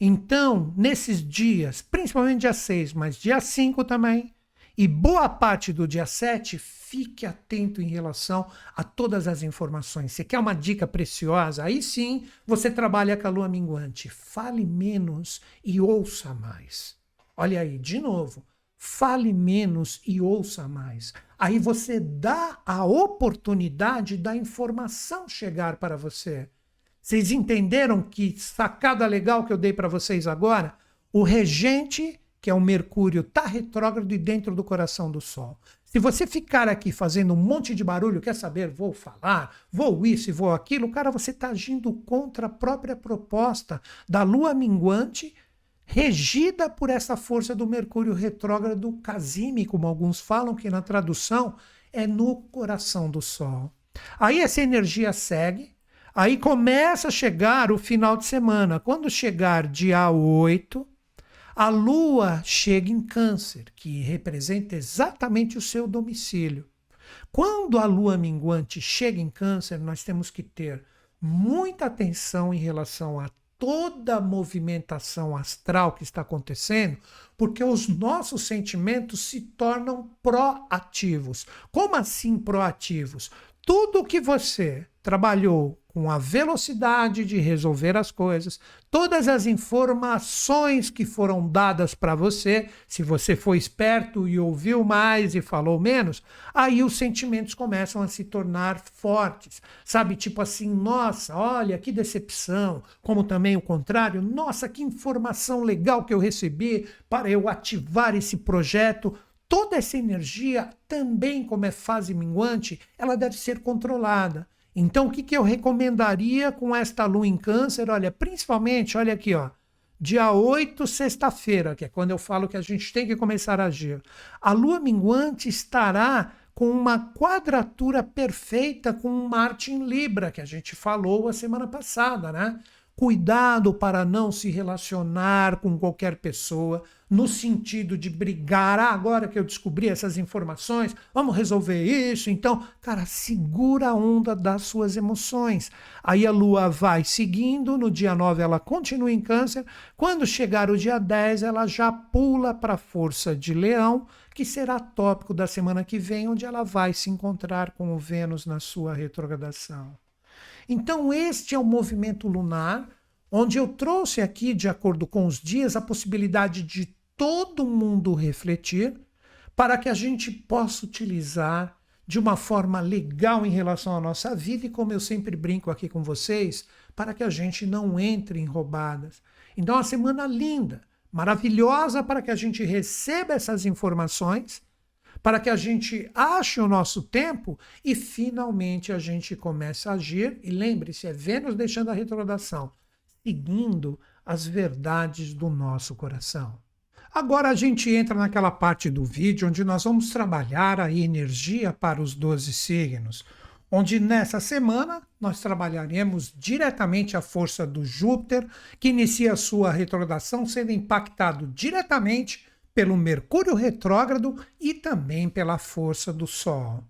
Então, nesses dias, principalmente dia 6, mas dia 5 também, e boa parte do dia 7, fique atento em relação a todas as informações. Você quer uma dica preciosa? Aí sim você trabalha com a lua minguante. Fale menos e ouça mais. Olha aí, de novo. Fale menos e ouça mais. Aí você dá a oportunidade da informação chegar para você. Vocês entenderam que sacada legal que eu dei para vocês agora? O regente, que é o Mercúrio, está retrógrado e dentro do coração do Sol. Se você ficar aqui fazendo um monte de barulho, quer saber, vou falar, vou isso e vou aquilo, cara, você está agindo contra a própria proposta da lua minguante, regida por essa força do Mercúrio retrógrado casime, como alguns falam, que na tradução é no coração do Sol. Aí essa energia segue, Aí começa a chegar o final de semana. Quando chegar dia 8, a Lua chega em Câncer, que representa exatamente o seu domicílio. Quando a Lua minguante chega em Câncer, nós temos que ter muita atenção em relação a toda a movimentação astral que está acontecendo, porque os nossos sentimentos se tornam proativos. Como assim proativos? Tudo que você trabalhou com a velocidade de resolver as coisas, todas as informações que foram dadas para você, se você foi esperto e ouviu mais e falou menos, aí os sentimentos começam a se tornar fortes. Sabe, tipo assim, nossa, olha que decepção, como também o contrário, nossa, que informação legal que eu recebi para eu ativar esse projeto. Toda essa energia, também como é fase minguante, ela deve ser controlada. Então, o que, que eu recomendaria com esta lua em câncer? Olha, principalmente, olha aqui, ó. Dia 8, sexta-feira, que é quando eu falo que a gente tem que começar a agir. A lua minguante estará com uma quadratura perfeita com Marte em Libra, que a gente falou a semana passada, né? Cuidado para não se relacionar com qualquer pessoa no sentido de brigar. Ah, agora que eu descobri essas informações, vamos resolver isso. Então, cara, segura a onda das suas emoções. Aí a lua vai seguindo, no dia 9 ela continua em Câncer. Quando chegar o dia 10, ela já pula para a força de Leão, que será tópico da semana que vem, onde ela vai se encontrar com o Vênus na sua retrogradação. Então, este é o movimento lunar, onde eu trouxe aqui, de acordo com os dias, a possibilidade de todo mundo refletir, para que a gente possa utilizar de uma forma legal em relação à nossa vida e, como eu sempre brinco aqui com vocês, para que a gente não entre em roubadas. Então, uma semana linda, maravilhosa para que a gente receba essas informações, para que a gente ache o nosso tempo e finalmente a gente comece a agir. E lembre-se, é Vênus deixando a retrogradação, seguindo as verdades do nosso coração. Agora a gente entra naquela parte do vídeo onde nós vamos trabalhar a energia para os 12 signos, onde nessa semana nós trabalharemos diretamente a força do Júpiter, que inicia sua retrogradação sendo impactado diretamente pelo Mercúrio retrógrado e também pela força do Sol.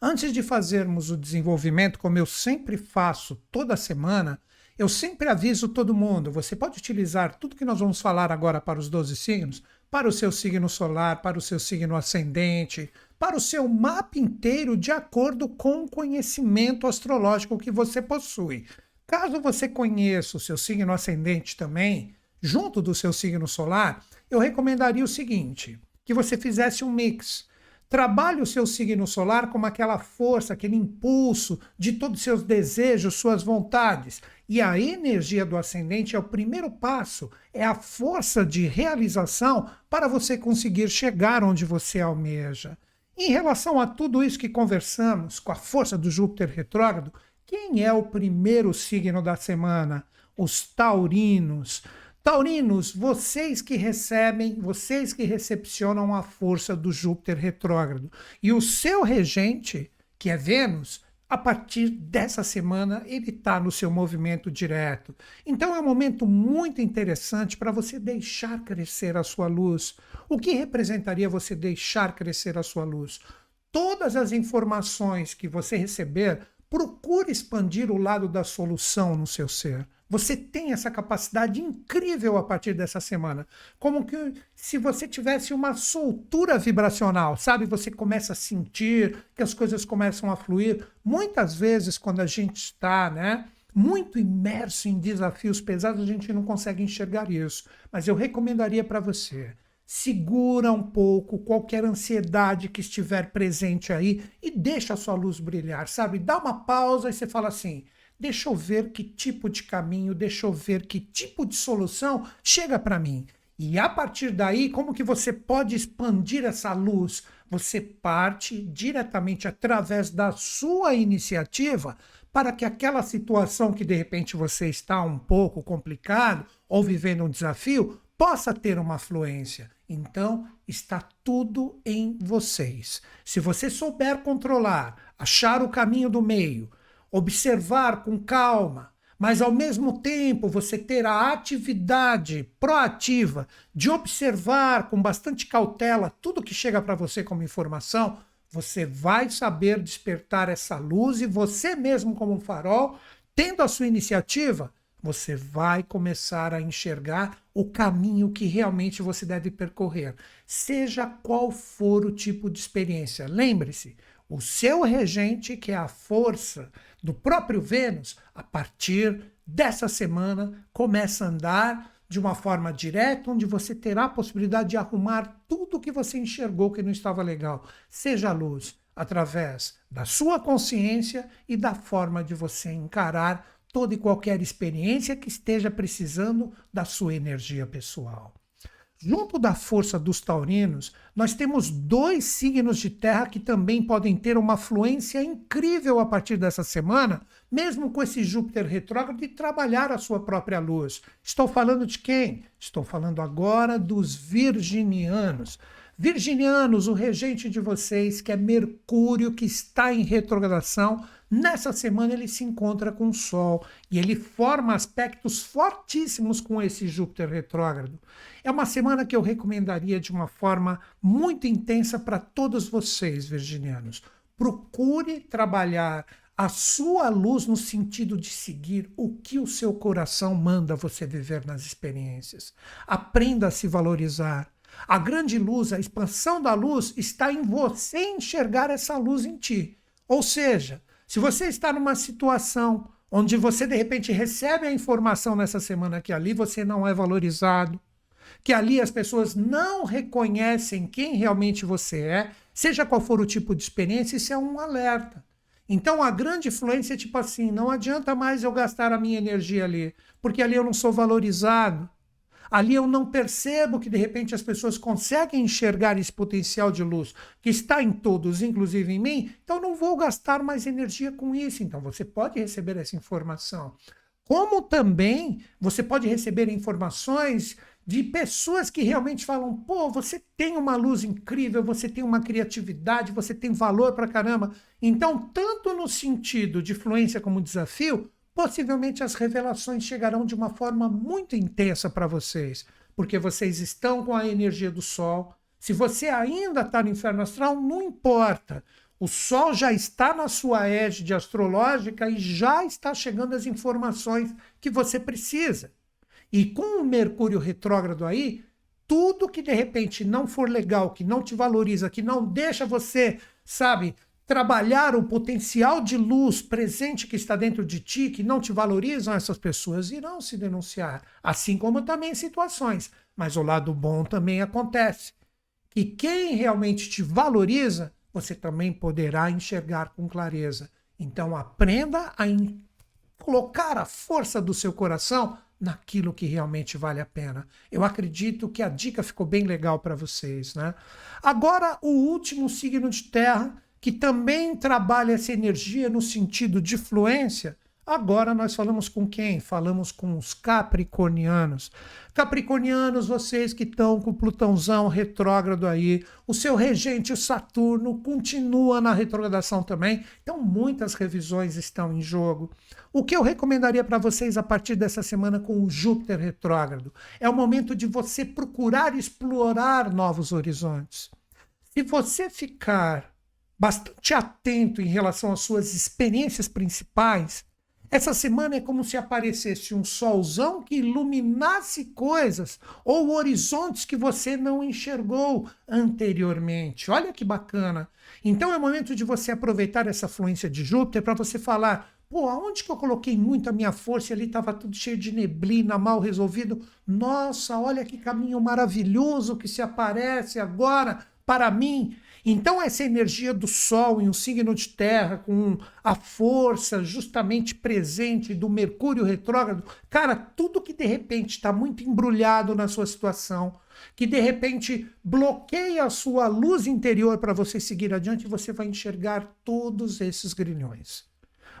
Antes de fazermos o desenvolvimento, como eu sempre faço toda semana, eu sempre aviso todo mundo: você pode utilizar tudo que nós vamos falar agora para os 12 signos, para o seu signo solar, para o seu signo ascendente, para o seu mapa inteiro, de acordo com o conhecimento astrológico que você possui. Caso você conheça o seu signo ascendente também, junto do seu signo solar, eu recomendaria o seguinte: que você fizesse um mix. Trabalhe o seu signo solar como aquela força, aquele impulso de todos os seus desejos, suas vontades. E a energia do ascendente é o primeiro passo, é a força de realização para você conseguir chegar onde você almeja. Em relação a tudo isso que conversamos, com a força do Júpiter retrógrado, quem é o primeiro signo da semana? Os taurinos. Taurinos, vocês que recebem, vocês que recepcionam a força do Júpiter retrógrado. E o seu regente, que é Vênus, a partir dessa semana ele está no seu movimento direto. Então é um momento muito interessante para você deixar crescer a sua luz. O que representaria você deixar crescer a sua luz? Todas as informações que você receber, procure expandir o lado da solução no seu ser. Você tem essa capacidade incrível a partir dessa semana. Como que se você tivesse uma soltura vibracional, sabe? Você começa a sentir que as coisas começam a fluir. Muitas vezes, quando a gente está, né? Muito imerso em desafios pesados, a gente não consegue enxergar isso. Mas eu recomendaria para você segura um pouco qualquer ansiedade que estiver presente aí e deixa a sua luz brilhar, sabe? Dá uma pausa e você fala assim: Deixa eu ver que tipo de caminho, deixa eu ver que tipo de solução chega para mim. E a partir daí, como que você pode expandir essa luz? Você parte diretamente através da sua iniciativa para que aquela situação que de repente você está um pouco complicado ou vivendo um desafio possa ter uma fluência. Então, está tudo em vocês. Se você souber controlar, achar o caminho do meio, observar com calma, mas ao mesmo tempo você ter a atividade proativa de observar com bastante cautela tudo que chega para você como informação, você vai saber despertar essa luz e você mesmo como um farol, tendo a sua iniciativa, você vai começar a enxergar o caminho que realmente você deve percorrer, seja qual for o tipo de experiência. Lembre-se, o seu regente, que é a força do próprio Vênus, a partir dessa semana, começa a andar de uma forma direta, onde você terá a possibilidade de arrumar tudo que você enxergou que não estava legal, seja a luz, através da sua consciência e da forma de você encarar toda e qualquer experiência que esteja precisando da sua energia pessoal. Junto da força dos taurinos, nós temos dois signos de terra que também podem ter uma fluência incrível a partir dessa semana, mesmo com esse Júpiter retrógrado, e trabalhar a sua própria luz. Estou falando de quem? Estou falando agora dos virginianos. Virginianos, o regente de vocês, que é Mercúrio, que está em retrogradação, nessa semana ele se encontra com o Sol e ele forma aspectos fortíssimos com esse Júpiter retrógrado. É uma semana que eu recomendaria de uma forma muito intensa para todos vocês, virginianos. Procure trabalhar a sua luz no sentido de seguir o que o seu coração manda você viver nas experiências. Aprenda a se valorizar. A grande luz, a expansão da luz está em você enxergar essa luz em ti. Ou seja, se você está numa situação onde você de repente recebe a informação nessa semana que ali você não é valorizado, que ali as pessoas não reconhecem quem realmente você é, seja qual for o tipo de experiência, isso é um alerta. Então a grande influência é tipo assim: não adianta mais eu gastar a minha energia ali, porque ali eu não sou valorizado. Ali eu não percebo que de repente as pessoas conseguem enxergar esse potencial de luz que está em todos, inclusive em mim, então não vou gastar mais energia com isso. Então você pode receber essa informação. Como também você pode receber informações de pessoas que realmente falam: pô, você tem uma luz incrível, você tem uma criatividade, você tem valor pra caramba. Então, tanto no sentido de fluência como desafio, possivelmente as revelações chegarão de uma forma muito intensa para vocês, porque vocês estão com a energia do Sol. Se você ainda está no inferno astral, não importa. O Sol já está na sua égide astrológica e já está chegando as informações que você precisa. E com o Mercúrio retrógrado aí, tudo que de repente não for legal, que não te valoriza, que não deixa você, sabe, trabalhar o potencial de luz presente que está dentro de ti, que não te valorizam, essas pessoas irão se denunciar. Assim como também situações. Mas o lado bom também acontece. E quem realmente te valoriza, você também poderá enxergar com clareza. Então aprenda a colocar a força do seu coração naquilo que realmente vale a pena. Eu acredito que a dica ficou bem legal para vocês, né? Agora, o último signo de terra que também trabalha essa energia no sentido de fluência Agora nós falamos com quem? Falamos com os capricornianos. Capricornianos, vocês que estão com Plutãozão retrógrado aí, o seu regente, o Saturno, continua na retrogradação também. Então, muitas revisões estão em jogo. O que eu recomendaria para vocês a partir dessa semana com o Júpiter retrógrado? É o momento de você procurar explorar novos horizontes. Se você ficar bastante atento em relação às suas experiências principais, essa semana é como se aparecesse um solzão que iluminasse coisas ou horizontes que você não enxergou anteriormente. Olha que bacana. Então é o momento de você aproveitar essa fluência de Júpiter para você falar: pô, aonde que eu coloquei muito a minha força e ali estava tudo cheio de neblina, mal resolvido? Nossa, olha que caminho maravilhoso que se aparece agora para mim. Então, essa energia do Sol em um signo de terra, com a força justamente presente do Mercúrio retrógrado, cara, tudo que de repente está muito embrulhado na sua situação, que de repente bloqueia a sua luz interior para você seguir adiante, você vai enxergar todos esses grilhões.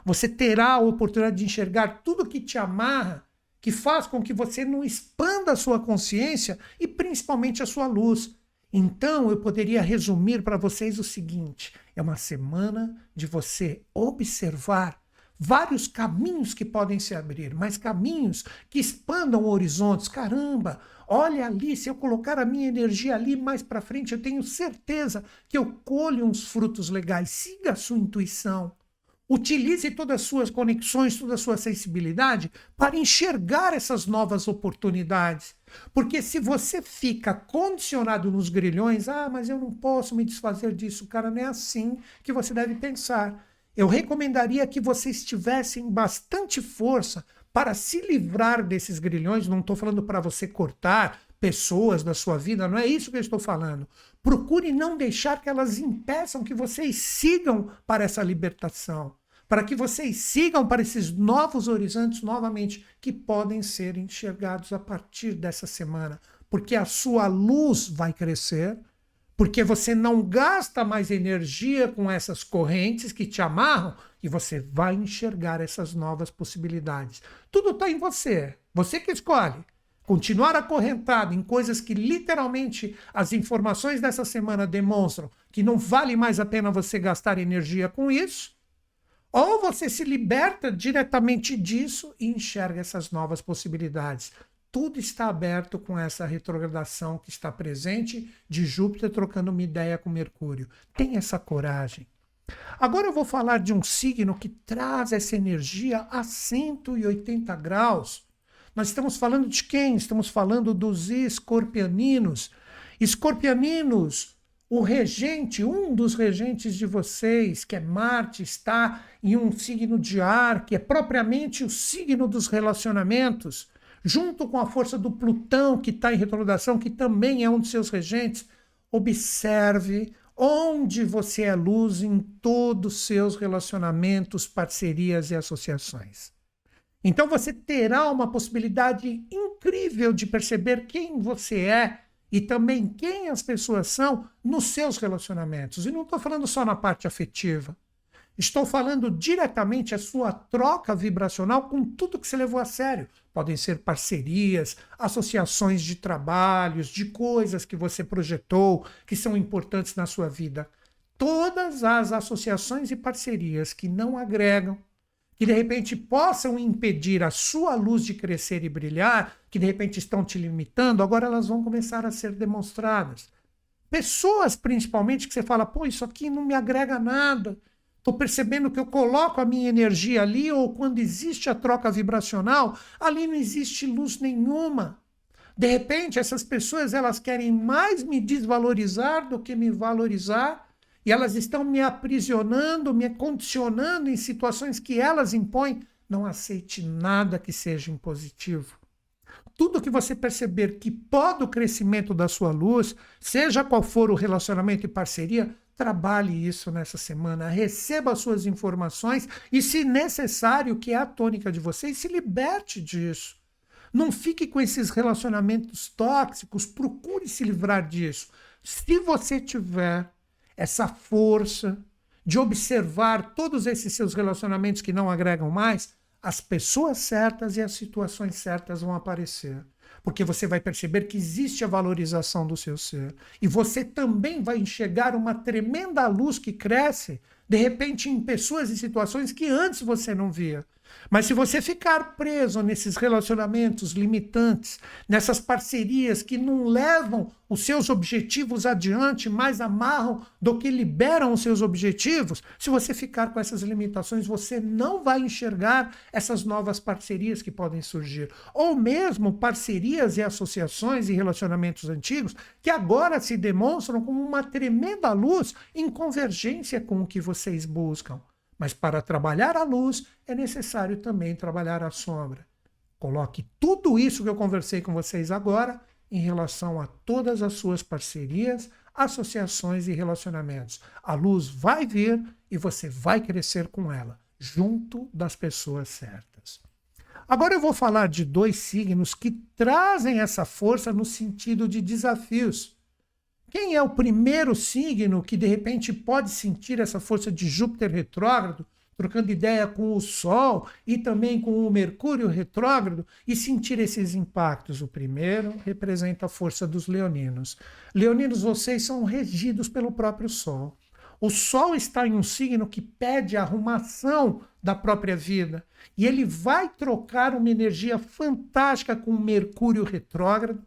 Você terá a oportunidade de enxergar tudo que te amarra, que faz com que você não expanda a sua consciência e principalmente a sua luz. Então, eu poderia resumir para vocês o seguinte: é uma semana de você observar vários caminhos que podem se abrir, mas caminhos que expandam horizontes. Caramba, olha ali, se eu colocar a minha energia ali mais para frente, eu tenho certeza que eu colho uns frutos legais. Siga a sua intuição. Utilize todas as suas conexões, toda a sua sensibilidade para enxergar essas novas oportunidades. Porque se você fica condicionado nos grilhões, ah, mas eu não posso me desfazer disso, cara, não é assim que você deve pensar. Eu recomendaria que vocês tivessem bastante força para se livrar desses grilhões. Não estou falando para você cortar pessoas da sua vida, não é isso que eu estou falando. Procure não deixar que elas impeçam que vocês sigam para essa libertação para que vocês sigam para esses novos horizontes novamente, que podem ser enxergados a partir dessa semana, porque a sua luz vai crescer, porque você não gasta mais energia com essas correntes que te amarram e você vai enxergar essas novas possibilidades. Tudo está em você, você que escolhe. Continuar acorrentado em coisas que literalmente as informações dessa semana demonstram que não vale mais a pena você gastar energia com isso, ou você se liberta diretamente disso e enxerga essas novas possibilidades. Tudo está aberto com essa retrogradação que está presente de Júpiter trocando uma ideia com Mercúrio. Tenha essa coragem. Agora eu vou falar de um signo que traz essa energia a 180 graus. Nós estamos falando de quem? Estamos falando dos escorpianinos. Escorpianinos o regente, um dos regentes de vocês, que é Marte, está em um signo de ar, que é propriamente o signo dos relacionamentos. junto com a força do Plutão, que está em retrogradação, que também é um dos seus regentes, observe onde você é luz em todos os seus relacionamentos, parcerias e associações. Então você terá uma possibilidade incrível de perceber quem você é e também quem as pessoas são nos seus relacionamentos. E não estou falando só na parte afetiva. Estou falando diretamente a sua troca vibracional com tudo que você levou a sério. Podem ser parcerias, associações de trabalhos, de coisas que você projetou, que são importantes na sua vida. Todas as associações e parcerias que não agregam, que de repente possam impedir a sua luz de crescer e brilhar, que de repente estão te limitando, agora elas vão começar a ser demonstradas. Pessoas, principalmente, que você fala, pô, isso aqui não me agrega nada Estou percebendo que eu coloco a minha energia ali, ou quando existe a troca vibracional, ali não existe luz nenhuma. De repente, essas pessoas elas querem mais me desvalorizar do que me valorizar, e elas estão me aprisionando, me condicionando em situações que elas impõem. Não aceite nada que seja impositivo. Tudo que você perceber que pode o crescimento da sua luz, seja qual for o relacionamento e parceria, Trabalhe isso nessa semana, receba suas informações e, se necessário, que é a tônica de vocês, se liberte disso. Não fique com esses relacionamentos tóxicos, procure se livrar disso. Se você tiver essa força de observar todos esses seus relacionamentos que não agregam mais, as pessoas certas e as situações certas vão aparecer porque você vai perceber que existe a valorização do seu ser. E você também vai enxergar uma tremenda luz que cresce, de repente, em pessoas e situações que antes você não via. Mas se você ficar preso nesses relacionamentos limitantes, nessas parcerias que não levam os seus objetivos adiante, mais amarram do que liberam os seus objetivos, se você ficar com essas limitações, você não vai enxergar essas novas parcerias que podem surgir. Ou mesmo parcerias e associações e relacionamentos antigos que agora se demonstram como uma tremenda luz em convergência com o que vocês buscam. Mas para trabalhar a luz é necessário também trabalhar a sombra. Coloque tudo isso que eu conversei com vocês agora em relação a todas as suas parcerias, associações e relacionamentos. A luz vai vir e você vai crescer com ela, junto das pessoas certas. Agora eu vou falar de dois signos que trazem essa força no sentido de desafios. Quem é o primeiro signo que de repente pode sentir essa força de Júpiter retrógrado, trocando ideia com o Sol e também com o Mercúrio retrógrado e sentir esses impactos? O primeiro representa a força dos leoninos. Leoninos, vocês são regidos pelo próprio Sol. O Sol está em um signo que pede a arrumação da própria vida. E ele vai trocar uma energia fantástica com o Mercúrio retrógrado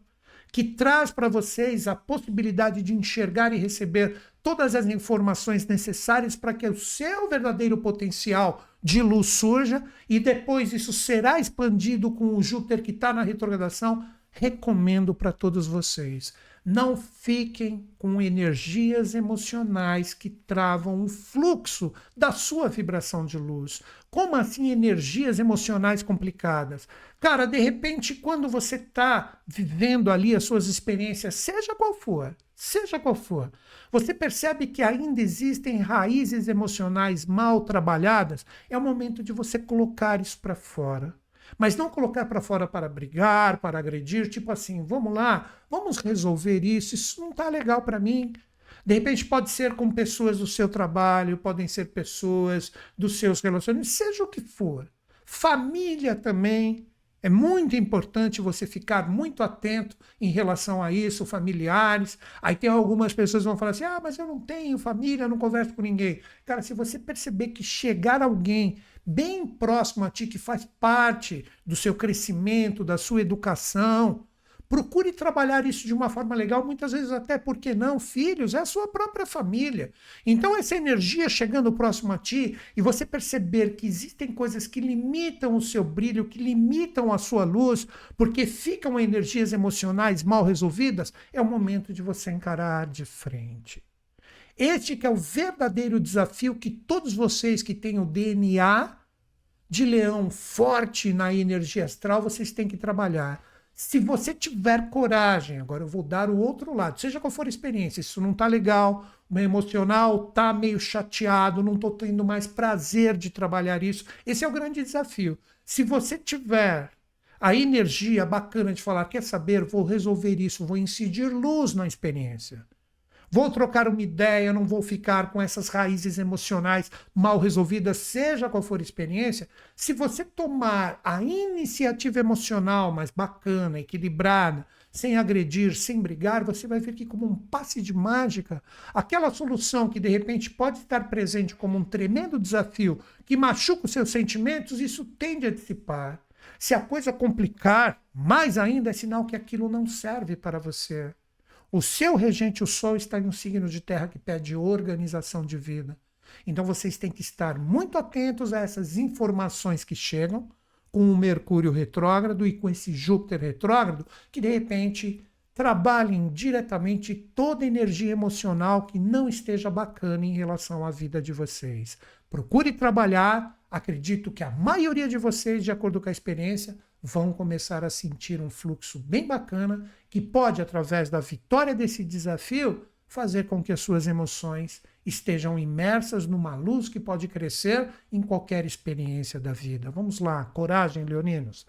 que traz para vocês a possibilidade de enxergar e receber todas as informações necessárias para que o seu verdadeiro potencial de luz surja e depois isso será expandido com o Júpiter que está na retrogradação. Recomendo para todos vocês. Não fiquem com energias emocionais que travam o fluxo da sua vibração de luz. Como assim energias emocionais complicadas? Cara, de repente, quando você está vivendo ali as suas experiências, seja qual for, seja qual for, você percebe que ainda existem raízes emocionais mal trabalhadas, é o momento de você colocar isso para fora. Mas não colocar para fora para brigar, para agredir, tipo assim, vamos lá, vamos resolver isso, isso não está legal para mim. De repente pode ser com pessoas do seu trabalho, podem ser pessoas dos seus relacionamentos, seja o que for. Família também. É muito importante você ficar muito atento em relação a isso, familiares. Aí tem algumas pessoas que vão falar assim: ah, mas eu não tenho família, não converso com ninguém. Cara, se você perceber que chegar alguém bem próximo a ti, que faz parte do seu crescimento, da sua educação. Procure trabalhar isso de uma forma legal, muitas vezes até porque não, filhos, é a sua própria família. Então, essa energia chegando próximo a ti e você perceber que existem coisas que limitam o seu brilho, que limitam a sua luz, porque ficam energias emocionais mal resolvidas, é o momento de você encarar de frente. Este que é o verdadeiro desafio que todos vocês que têm o DNA de leão forte na energia astral, vocês têm que trabalhar. Se você tiver coragem, agora eu vou dar o outro lado, seja qual for a experiência, isso não está legal, meu emocional está meio chateado, não estou tendo mais prazer de trabalhar isso. Esse é o grande desafio. Se você tiver a energia bacana de falar, quer saber, vou resolver isso, vou incidir luz na experiência. Vou trocar uma ideia, não vou ficar com essas raízes emocionais mal resolvidas, seja qual for a experiência. Se você tomar a iniciativa emocional mais bacana, equilibrada, sem agredir, sem brigar, você vai ver que, como um passe de mágica, aquela solução que de repente pode estar presente como um tremendo desafio que machuca os seus sentimentos, isso tende a dissipar. Se a coisa complicar, mais ainda é sinal que aquilo não serve para você. O seu regente, o Sol, está em um signo de terra que pede organização de vida. Então vocês têm que estar muito atentos a essas informações que chegam com o Mercúrio retrógrado e com esse Júpiter retrógrado, que de repente trabalhem diretamente toda a energia emocional que não esteja bacana em relação à vida de vocês. Procure trabalhar. Acredito que a maioria de vocês, de acordo com a experiência, vão começar a sentir um fluxo bem bacana que pode, através da vitória desse desafio, fazer com que as suas emoções estejam imersas numa luz que pode crescer em qualquer experiência da vida. Vamos lá, coragem, leoninos.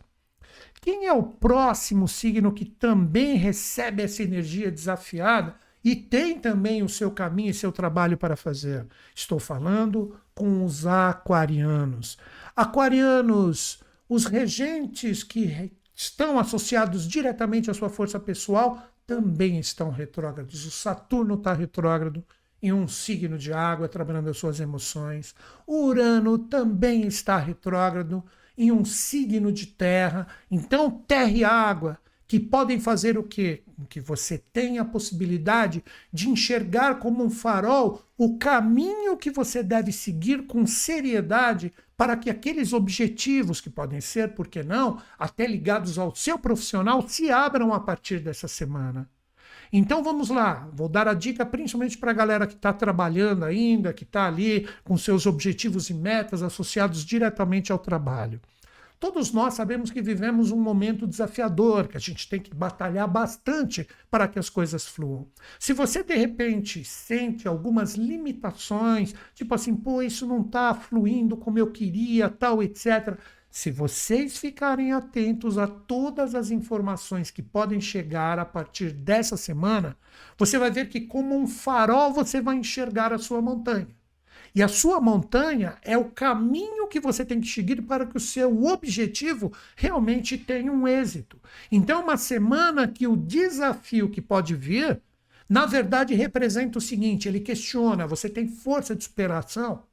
Quem é o próximo signo que também recebe essa energia desafiada e tem também o seu caminho e seu trabalho para fazer? Estou falando com os aquarianos. Aquarianos os regentes que estão associados diretamente à sua força pessoal também estão retrógrados. O Saturno está retrógrado em um signo de água, trabalhando as suas emoções. O Urano também está retrógrado em um signo de terra. Então, terra e água que podem fazer o quê? Que você tenha a possibilidade de enxergar como um farol o caminho que você deve seguir com seriedade para que aqueles objetivos, que podem ser, por que não, até ligados ao seu profissional, se abram a partir dessa semana. Então vamos lá, vou dar a dica principalmente para a galera que está trabalhando ainda, que está ali com seus objetivos e metas associados diretamente ao trabalho. Todos nós sabemos que vivemos um momento desafiador, que a gente tem que batalhar bastante para que as coisas fluam. Se você de repente sente algumas limitações, tipo assim, pô, isso não está fluindo como eu queria, tal, etc. Se vocês ficarem atentos a todas as informações que podem chegar a partir dessa semana, você vai ver que, como um farol, você vai enxergar a sua montanha. E a sua montanha é o caminho que você tem que seguir para que o seu objetivo realmente tenha um êxito. Então, uma semana que o desafio que pode vir, na verdade, representa o seguinte: ele questiona, você tem força de superação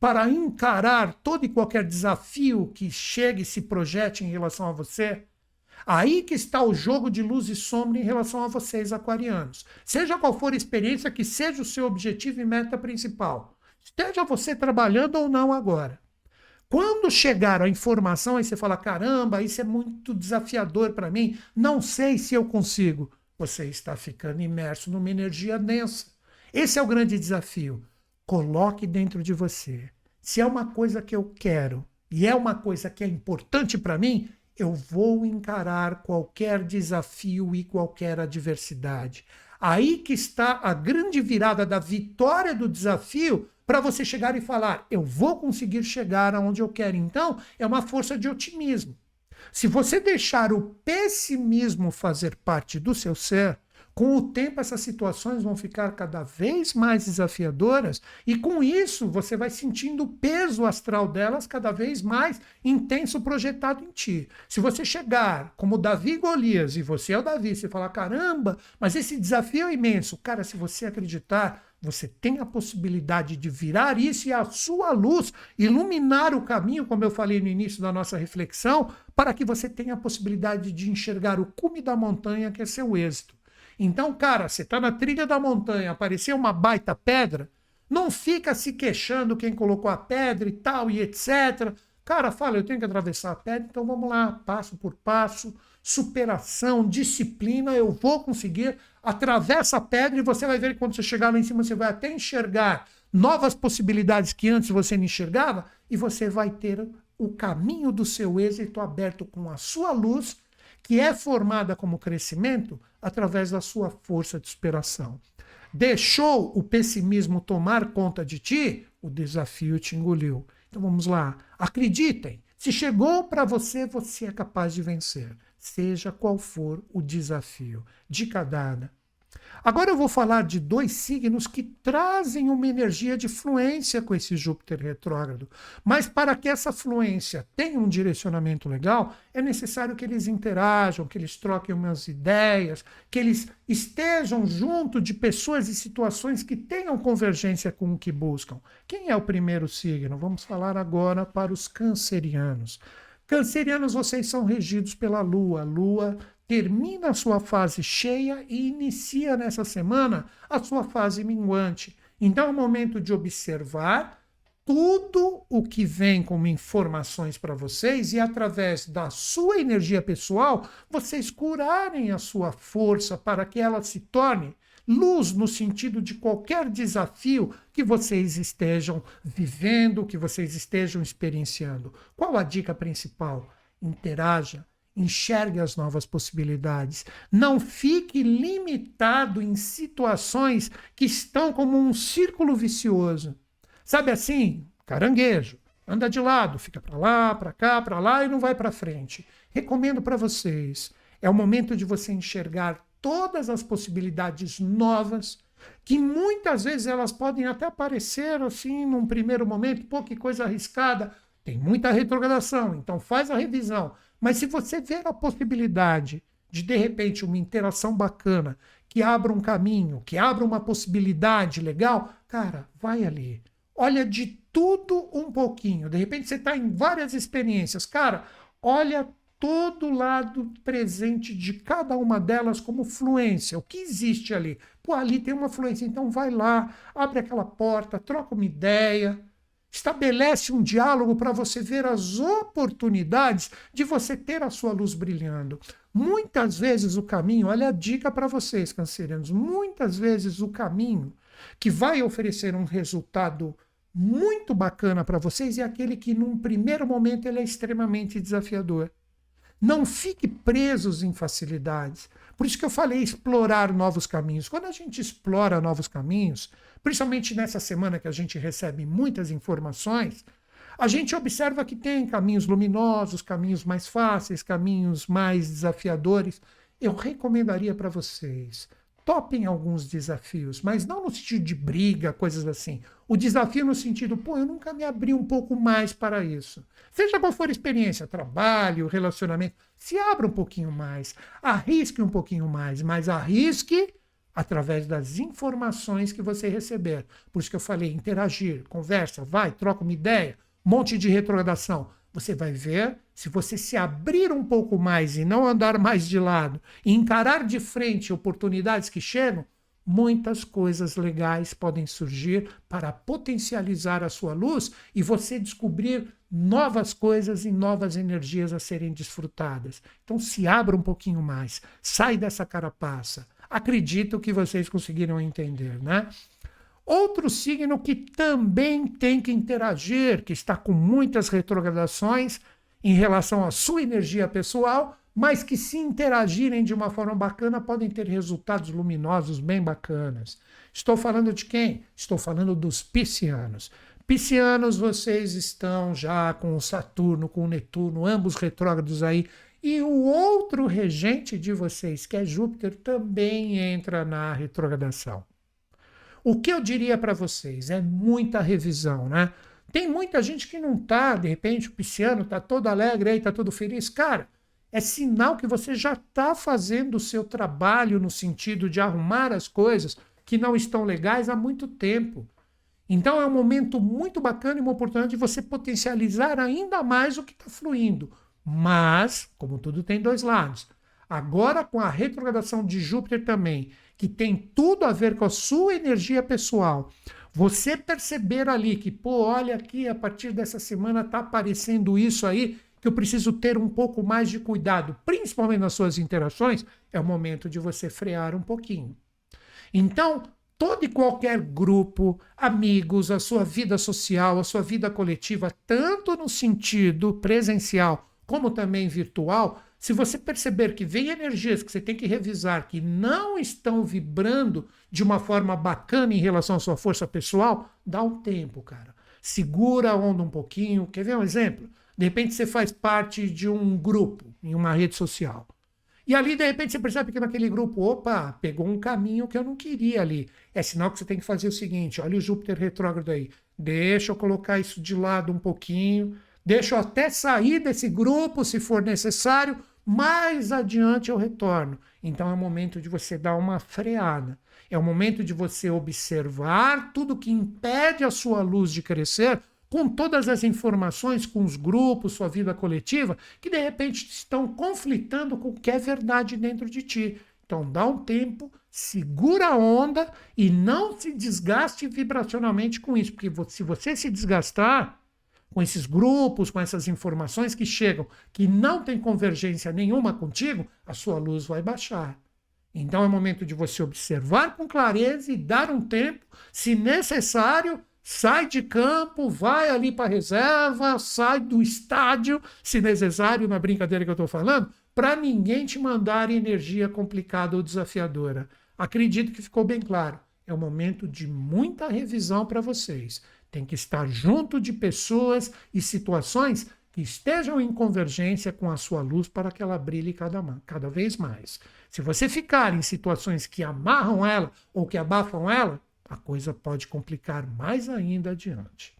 para encarar todo e qualquer desafio que chegue e se projete em relação a você? Aí que está o jogo de luz e sombra em relação a vocês, aquarianos. Seja qual for a experiência que seja o seu objetivo e meta principal. Esteja você trabalhando ou não agora. Quando chegar a informação, aí você fala: caramba, isso é muito desafiador para mim, não sei se eu consigo. Você está ficando imerso numa energia densa. Esse é o grande desafio. Coloque dentro de você. Se é uma coisa que eu quero e é uma coisa que é importante para mim, eu vou encarar qualquer desafio e qualquer adversidade. Aí que está a grande virada da vitória do desafio para você chegar e falar, eu vou conseguir chegar aonde eu quero. Então, é uma força de otimismo. Se você deixar o pessimismo fazer parte do seu ser, com o tempo, essas situações vão ficar cada vez mais desafiadoras, e com isso você vai sentindo o peso astral delas cada vez mais intenso projetado em ti. Se você chegar como Davi Golias, e você é o Davi, você falar: caramba, mas esse desafio é imenso. Cara, se você acreditar, você tem a possibilidade de virar isso e a sua luz iluminar o caminho, como eu falei no início da nossa reflexão, para que você tenha a possibilidade de enxergar o cume da montanha, que é seu êxito. Então, cara, você está na trilha da montanha, apareceu uma baita pedra, não fica se queixando quem colocou a pedra e tal e etc. Cara, fala, eu tenho que atravessar a pedra, então vamos lá, passo por passo, superação, disciplina, eu vou conseguir. Atravessa a pedra e você vai ver que quando você chegar lá em cima, você vai até enxergar novas possibilidades que antes você não enxergava, e você vai ter o caminho do seu êxito aberto com a sua luz, que é formada como crescimento através da sua força de superação. Deixou o pessimismo tomar conta de ti, o desafio te engoliu. Então vamos lá, acreditem, se chegou para você, você é capaz de vencer, seja qual for o desafio. Dica dada. Agora eu vou falar de dois signos que trazem uma energia de fluência com esse Júpiter retrógrado. Mas para que essa fluência tenha um direcionamento legal, é necessário que eles interajam, que eles troquem umas ideias, que eles estejam junto de pessoas e situações que tenham convergência com o que buscam. Quem é o primeiro signo? Vamos falar agora para os cancerianos. Cancerianos, vocês são regidos pela Lua. Lua termina a sua fase cheia e inicia nessa semana a sua fase minguante. Então é o momento de observar tudo o que vem como informações para vocês e através da sua energia pessoal, vocês curarem a sua força para que ela se torne luz no sentido de qualquer desafio que vocês estejam vivendo, que vocês estejam experienciando. Qual a dica principal? Interaja, enxergue as novas possibilidades. Não fique limitado em situações que estão como um círculo vicioso. Sabe assim, caranguejo, anda de lado, fica para lá, para cá, para lá e não vai para frente. Recomendo para vocês. É o momento de você enxergar todas as possibilidades novas que muitas vezes elas podem até aparecer assim num primeiro momento, pô, que coisa arriscada. Tem muita retrogradação, então faz a revisão mas se você ver a possibilidade de, de repente, uma interação bacana, que abra um caminho, que abra uma possibilidade legal, cara, vai ali. Olha de tudo um pouquinho. De repente você está em várias experiências. Cara, olha todo lado presente de cada uma delas como fluência. O que existe ali? Pô, ali tem uma fluência. Então vai lá, abre aquela porta, troca uma ideia estabelece um diálogo para você ver as oportunidades de você ter a sua luz brilhando. Muitas vezes o caminho, olha a dica para vocês, cancerianos, muitas vezes o caminho que vai oferecer um resultado muito bacana para vocês é aquele que num primeiro momento ele é extremamente desafiador. Não fique presos em facilidades. Por isso que eu falei explorar novos caminhos. Quando a gente explora novos caminhos, principalmente nessa semana que a gente recebe muitas informações, a gente observa que tem caminhos luminosos, caminhos mais fáceis, caminhos mais desafiadores. Eu recomendaria para vocês topem alguns desafios, mas não no sentido de briga, coisas assim. O desafio no sentido, pô, eu nunca me abri um pouco mais para isso. Seja qual for a experiência, trabalho, relacionamento, se abra um pouquinho mais, arrisque um pouquinho mais, mas arrisque através das informações que você receber. Por isso que eu falei, interagir, conversa, vai, troca uma ideia, monte de retrogradação você vai ver, se você se abrir um pouco mais e não andar mais de lado, e encarar de frente oportunidades que chegam, muitas coisas legais podem surgir para potencializar a sua luz e você descobrir novas coisas e novas energias a serem desfrutadas. Então se abra um pouquinho mais, sai dessa carapaça. Acredito que vocês conseguiram entender, né? Outro signo que também tem que interagir, que está com muitas retrogradações em relação à sua energia pessoal, mas que se interagirem de uma forma bacana podem ter resultados luminosos bem bacanas. Estou falando de quem? Estou falando dos piscianos. Piscianos, vocês estão já com o Saturno, com o Netuno, ambos retrógrados aí, e o outro regente de vocês, que é Júpiter, também entra na retrogradação. O que eu diria para vocês é muita revisão, né? Tem muita gente que não tá, de repente o pisciano tá todo alegre aí, tá todo feliz. Cara, é sinal que você já está fazendo o seu trabalho no sentido de arrumar as coisas que não estão legais há muito tempo. Então é um momento muito bacana e uma oportunidade de você potencializar ainda mais o que está fluindo. Mas, como tudo tem dois lados, agora com a retrogradação de Júpiter também que tem tudo a ver com a sua energia pessoal, você perceber ali que, pô, olha aqui, a partir dessa semana está aparecendo isso aí, que eu preciso ter um pouco mais de cuidado, principalmente nas suas interações, é o momento de você frear um pouquinho. Então, todo e qualquer grupo, amigos, a sua vida social, a sua vida coletiva, tanto no sentido presencial como também virtual, se você perceber que vem energias que você tem que revisar que não estão vibrando de uma forma bacana em relação à sua força pessoal, dá um tempo, cara. Segura a onda um pouquinho. Quer ver um exemplo? De repente você faz parte de um grupo em uma rede social. E ali, de repente, você percebe que naquele grupo, opa, pegou um caminho que eu não queria ali. É sinal que você tem que fazer o seguinte: olha o Júpiter retrógrado aí. Deixa eu colocar isso de lado um pouquinho. Deixa eu até sair desse grupo se for necessário. Mais adiante eu retorno. Então é o momento de você dar uma freada. É o momento de você observar tudo que impede a sua luz de crescer com todas as informações, com os grupos, sua vida coletiva, que de repente estão conflitando com o que é verdade dentro de ti. Então dá um tempo, segura a onda e não se desgaste vibracionalmente com isso, porque se você se desgastar com esses grupos, com essas informações que chegam, que não tem convergência nenhuma contigo, a sua luz vai baixar. Então é momento de você observar com clareza e dar um tempo, se necessário, sai de campo, vai ali para a reserva, sai do estádio, se necessário, na brincadeira que eu estou falando, para ninguém te mandar energia complicada ou desafiadora. Acredito que ficou bem claro. É um momento de muita revisão para vocês. Tem que estar junto de pessoas e situações que estejam em convergência com a sua luz para que ela brilhe cada, cada vez mais. Se você ficar em situações que amarram ela ou que abafam ela, a coisa pode complicar mais ainda adiante.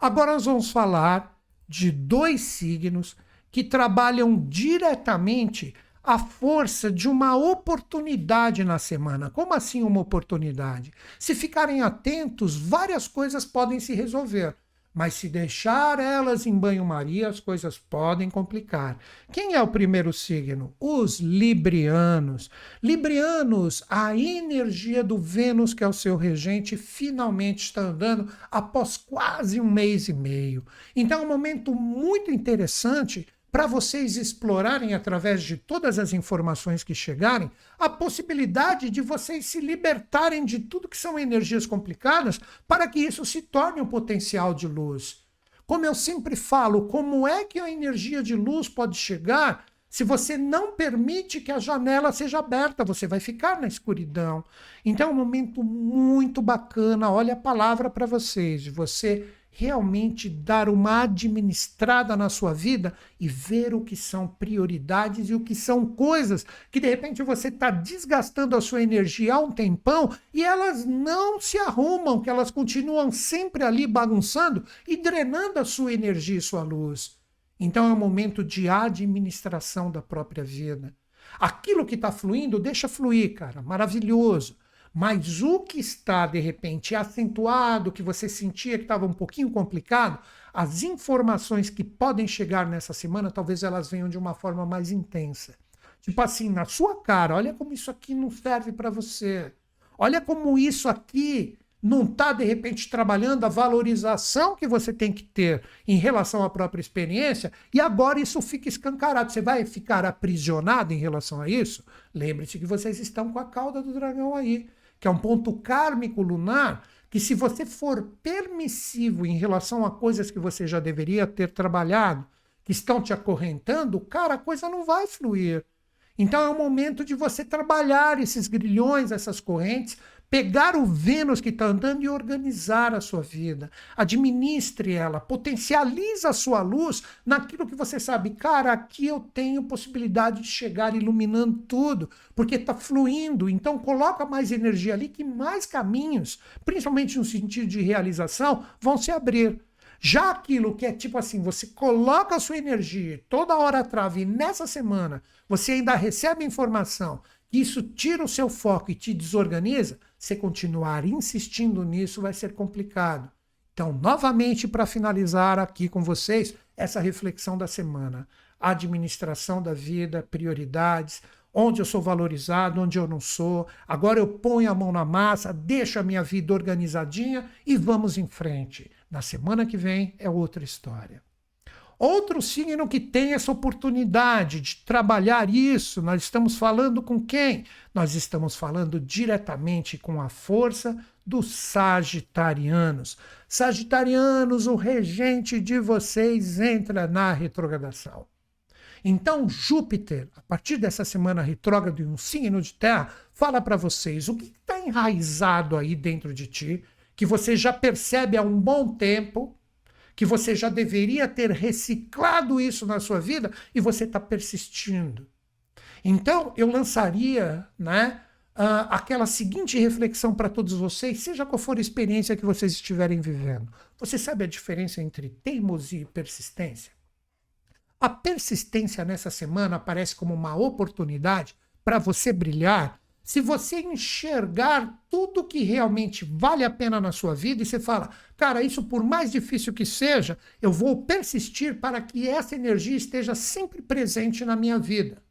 Agora nós vamos falar de dois signos que trabalham diretamente a força de uma oportunidade na semana. Como assim uma oportunidade? Se ficarem atentos, várias coisas podem se resolver. Mas se deixar elas em banho-maria, as coisas podem complicar. Quem é o primeiro signo? Os librianos. Librianos, a energia do Vênus, que é o seu regente, finalmente está andando após quase um mês e meio. Então é um momento muito interessante para vocês explorarem através de todas as informações que chegarem a possibilidade de vocês se libertarem de tudo que são energias complicadas para que isso se torne um potencial de luz. Como eu sempre falo, como é que a energia de luz pode chegar se você não permite que a janela seja aberta, você vai ficar na escuridão. Então é um momento muito bacana. Olha a palavra para vocês, de você realmente dar uma administrada na sua vida e ver o que são prioridades e o que são coisas que de repente você está desgastando a sua energia há um tempão e elas não se arrumam, que elas continuam sempre ali bagunçando e drenando a sua energia e sua luz. Então é um momento de administração da própria vida. Aquilo que está fluindo, deixa fluir, cara, maravilhoso. Mas o que está, de repente, acentuado, que você sentia que estava um pouquinho complicado, as informações que podem chegar nessa semana, talvez elas venham de uma forma mais intensa. Tipo assim, na sua cara, olha como isso aqui não serve para você. Olha como isso aqui não está, de repente, trabalhando a valorização que você tem que ter em relação à própria experiência, e agora isso fica escancarado. Você vai ficar aprisionado em relação a isso? Lembre-se que vocês estão com a cauda do dragão aí que é um ponto kármico lunar, que se você for permissivo em relação a coisas que você já deveria ter trabalhado, que estão te acorrentando, cara, a coisa não vai fluir. Então é o momento de você trabalhar esses grilhões, essas correntes, pegar o Vênus que está andando e organizar a sua vida. Administre ela, potencialize a sua luz naquilo que você sabe. Cara, aqui eu tenho possibilidade de chegar iluminando tudo, porque está fluindo. Então coloca mais energia ali que mais caminhos, principalmente no sentido de realização, vão se abrir. Já aquilo que é tipo assim, você coloca a sua energia toda hora trave e nessa semana você ainda recebe informação que isso tira o seu foco e te desorganiza, se continuar insistindo nisso, vai ser complicado. Então, novamente, para finalizar aqui com vocês, essa reflexão da semana. Administração da vida, prioridades, onde eu sou valorizado, onde eu não sou. Agora eu ponho a mão na massa, deixo a minha vida organizadinha e vamos em frente. Na semana que vem é outra história. Outro signo que tem essa oportunidade de trabalhar isso, nós estamos falando com quem? Nós estamos falando diretamente com a força dos Sagitarianos. Sagitarianos, o regente de vocês entra na retrogradação. Então, Júpiter, a partir dessa semana retrógrado em um signo de terra, fala para vocês o que está enraizado aí dentro de ti, que você já percebe há um bom tempo, que você já deveria ter reciclado isso na sua vida e você está persistindo. Então, eu lançaria né, uh, aquela seguinte reflexão para todos vocês, seja qual for a experiência que vocês estiverem vivendo. Você sabe a diferença entre teimosia e persistência? A persistência nessa semana aparece como uma oportunidade para você brilhar se você enxergar tudo que realmente vale a pena na sua vida e você fala, cara, isso por mais difícil que seja, eu vou persistir para que essa energia esteja sempre presente na minha vida.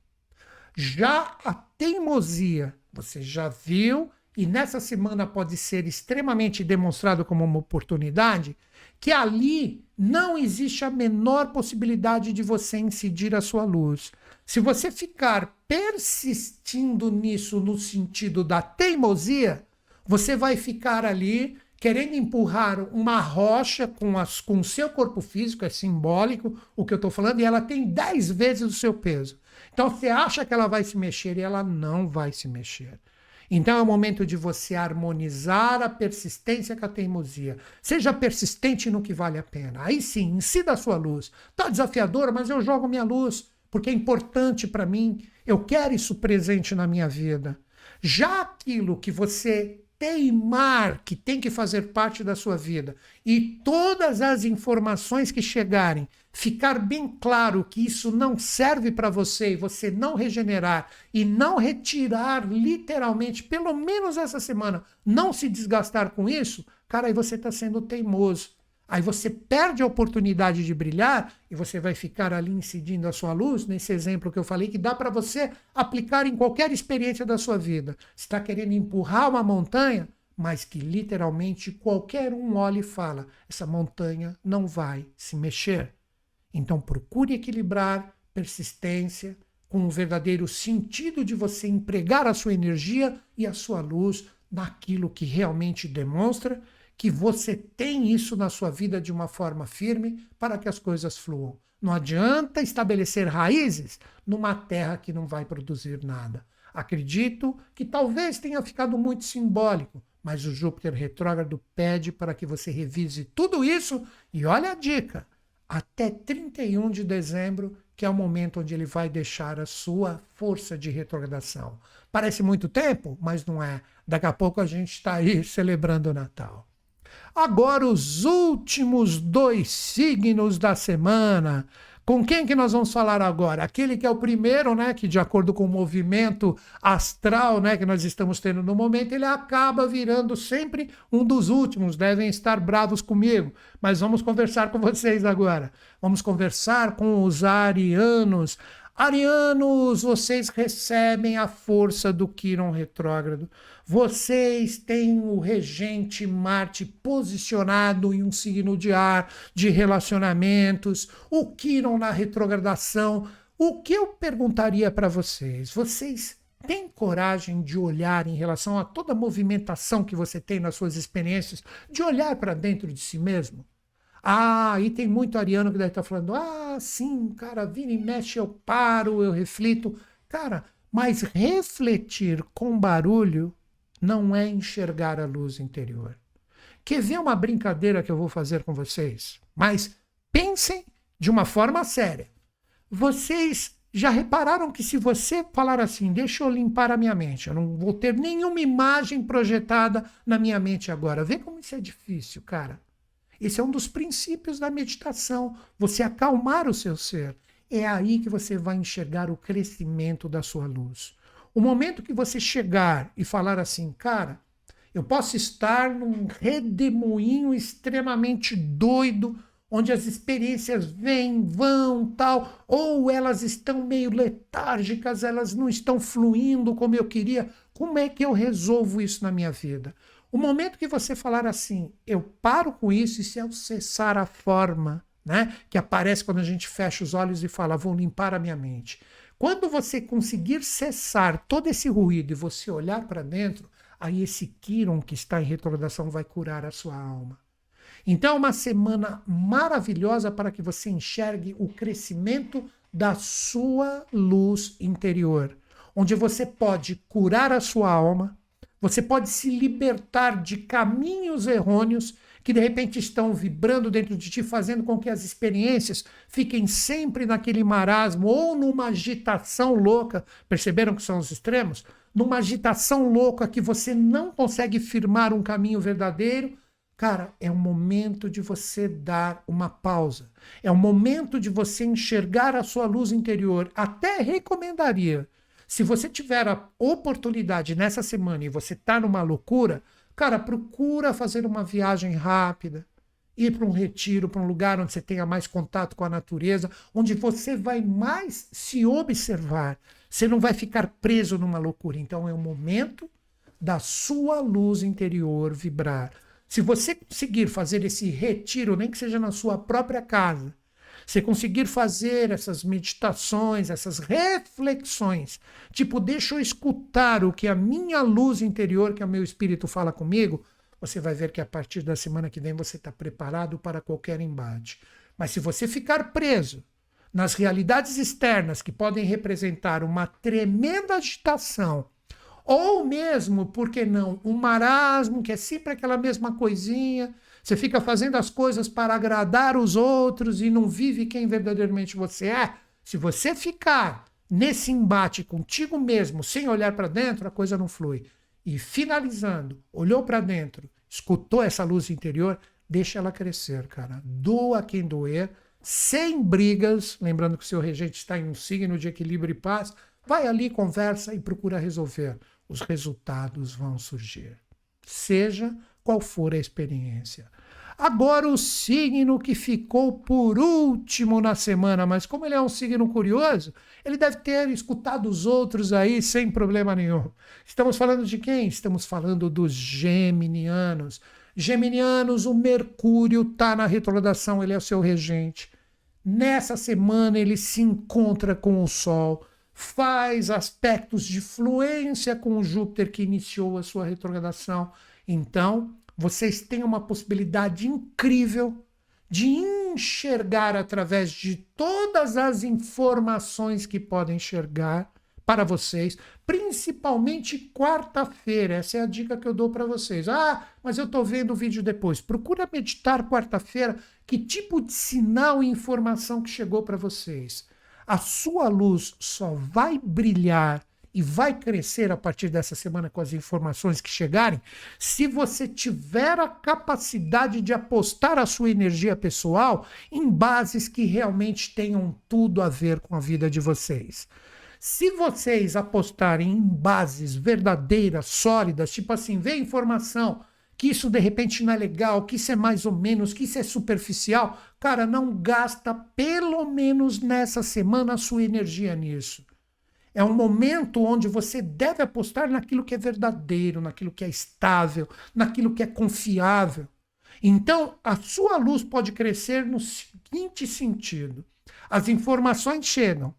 Já a teimosia, você já viu, e nessa semana pode ser extremamente demonstrado como uma oportunidade, que ali não existe a menor possibilidade de você incidir a sua luz. Se você ficar persistindo nisso no sentido da teimosia, você vai ficar ali querendo empurrar uma rocha com, as, com o seu corpo físico, é simbólico o que eu estou falando, e ela tem 10 vezes o seu peso. Então você acha que ela vai se mexer e ela não vai se mexer. Então é o momento de você harmonizar a persistência com a teimosia. Seja persistente no que vale a pena. Aí sim, incida a sua luz. Está desafiador, mas eu jogo minha luz porque é importante para mim, eu quero isso presente na minha vida. Já aquilo que você teimar que tem que fazer parte da sua vida e todas as informações que chegarem, ficar bem claro que isso não serve para você e você não regenerar e não retirar literalmente, pelo menos essa semana, não se desgastar com isso, cara, aí você está sendo teimoso. Aí você perde a oportunidade de brilhar e você vai ficar ali incidindo a sua luz, nesse exemplo que eu falei, que dá para você aplicar em qualquer experiência da sua vida. Você está querendo empurrar uma montanha, mas que literalmente qualquer um olha e fala: essa montanha não vai se mexer. Então procure equilibrar persistência com o verdadeiro sentido de você empregar a sua energia e a sua luz naquilo que realmente demonstra que você tem isso na sua vida de uma forma firme para que as coisas fluam. Não adianta estabelecer raízes numa terra que não vai produzir nada. Acredito que talvez tenha ficado muito simbólico, mas o Júpiter retrógrado pede para que você revise tudo isso e olha a dica, até 31 de dezembro, que é o momento onde ele vai deixar a sua força de retrogradação. Parece muito tempo, mas não é. Daqui a pouco a gente está aí [LAUGHS] celebrando o Natal. Agora, os últimos dois signos da semana. Com quem que nós vamos falar agora? Aquele que é o primeiro, né, que de acordo com o movimento astral, né, que nós estamos tendo no momento, ele acaba virando sempre um dos últimos. Devem estar bravos comigo, mas vamos conversar com vocês agora. Vamos conversar com os arianos. Arianos, vocês recebem a força do Quiron retrógrado. Vocês têm o regente Marte posicionado em um signo de ar, de relacionamentos, o Quiron na retrogradação. O que eu perguntaria para vocês? Vocês têm coragem de olhar em relação a toda a movimentação que você tem nas suas experiências, de olhar para dentro de si mesmo? Ah, e tem muito ariano que deve estar falando: ah, sim, cara, vira e mexe, eu paro, eu reflito. Cara, mas refletir com barulho não é enxergar a luz interior. Quer ver uma brincadeira que eu vou fazer com vocês? Mas pensem de uma forma séria. Vocês já repararam que se você falar assim, deixa eu limpar a minha mente, eu não vou ter nenhuma imagem projetada na minha mente agora. Vê como isso é difícil, cara. Esse é um dos princípios da meditação, você acalmar o seu ser. É aí que você vai enxergar o crescimento da sua luz. O momento que você chegar e falar assim, cara, eu posso estar num redemoinho extremamente doido, onde as experiências vêm, vão, tal, ou elas estão meio letárgicas, elas não estão fluindo como eu queria. Como é que eu resolvo isso na minha vida? O momento que você falar assim, eu paro com isso e se eu cessar a forma né? Que aparece quando a gente fecha os olhos e fala, vou limpar a minha mente. Quando você conseguir cessar todo esse ruído e você olhar para dentro, aí esse Kiron que está em retrogradação vai curar a sua alma. Então é uma semana maravilhosa para que você enxergue o crescimento da sua luz interior, onde você pode curar a sua alma, você pode se libertar de caminhos errôneos que de repente estão vibrando dentro de ti, fazendo com que as experiências fiquem sempre naquele marasmo ou numa agitação louca. Perceberam que são os extremos? Numa agitação louca que você não consegue firmar um caminho verdadeiro. Cara, é o momento de você dar uma pausa. É o momento de você enxergar a sua luz interior. Até recomendaria, se você tiver a oportunidade nessa semana e você está numa loucura, Cara, procura fazer uma viagem rápida, ir para um retiro, para um lugar onde você tenha mais contato com a natureza, onde você vai mais se observar. Você não vai ficar preso numa loucura. Então é o momento da sua luz interior vibrar. Se você conseguir fazer esse retiro, nem que seja na sua própria casa, você conseguir fazer essas meditações, essas reflexões, tipo, deixa eu escutar o que a minha luz interior, que é o meu espírito fala comigo, você vai ver que a partir da semana que vem você está preparado para qualquer embate. Mas se você ficar preso nas realidades externas que podem representar uma tremenda agitação, ou mesmo, por que não, um marasmo, que é sempre aquela mesma coisinha, você fica fazendo as coisas para agradar os outros e não vive quem verdadeiramente você é. Se você ficar nesse embate contigo mesmo, sem olhar para dentro, a coisa não flui. E finalizando, olhou para dentro, escutou essa luz interior, deixa ela crescer, cara. Doa quem doer, sem brigas. Lembrando que o seu regente está em um signo de equilíbrio e paz. Vai ali, conversa e procura resolver. Os resultados vão surgir. Seja qual for a experiência. Agora, o signo que ficou por último na semana, mas como ele é um signo curioso, ele deve ter escutado os outros aí sem problema nenhum. Estamos falando de quem? Estamos falando dos geminianos. Geminianos, o Mercúrio está na retrogradação, ele é o seu regente. Nessa semana, ele se encontra com o Sol, faz aspectos de fluência com o Júpiter que iniciou a sua retrogradação então, vocês têm uma possibilidade incrível de enxergar através de todas as informações que podem enxergar para vocês, principalmente quarta-feira. Essa é a dica que eu dou para vocês. Ah, mas eu estou vendo o vídeo depois. Procura meditar quarta-feira que tipo de sinal e informação que chegou para vocês. A sua luz só vai brilhar e vai crescer a partir dessa semana com as informações que chegarem, se você tiver a capacidade de apostar a sua energia pessoal em bases que realmente tenham tudo a ver com a vida de vocês. Se vocês apostarem em bases verdadeiras, sólidas, tipo assim, vê informação, que isso de repente não é legal, que isso é mais ou menos, que isso é superficial, cara, não gasta pelo menos nessa semana a sua energia nisso. É um momento onde você deve apostar naquilo que é verdadeiro, naquilo que é estável, naquilo que é confiável. Então, a sua luz pode crescer no seguinte sentido: as informações chegam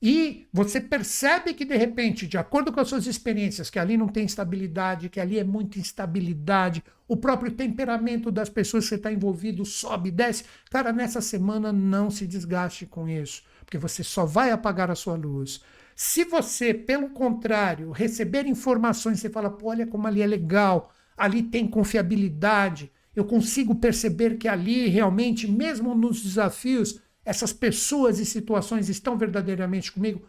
e você percebe que, de repente, de acordo com as suas experiências, que ali não tem estabilidade, que ali é muita instabilidade, o próprio temperamento das pessoas que você está envolvido sobe e desce. Cara, nessa semana não se desgaste com isso, porque você só vai apagar a sua luz. Se você, pelo contrário, receber informações, você fala, Pô, olha como ali é legal, ali tem confiabilidade, eu consigo perceber que ali realmente, mesmo nos desafios, essas pessoas e situações estão verdadeiramente comigo.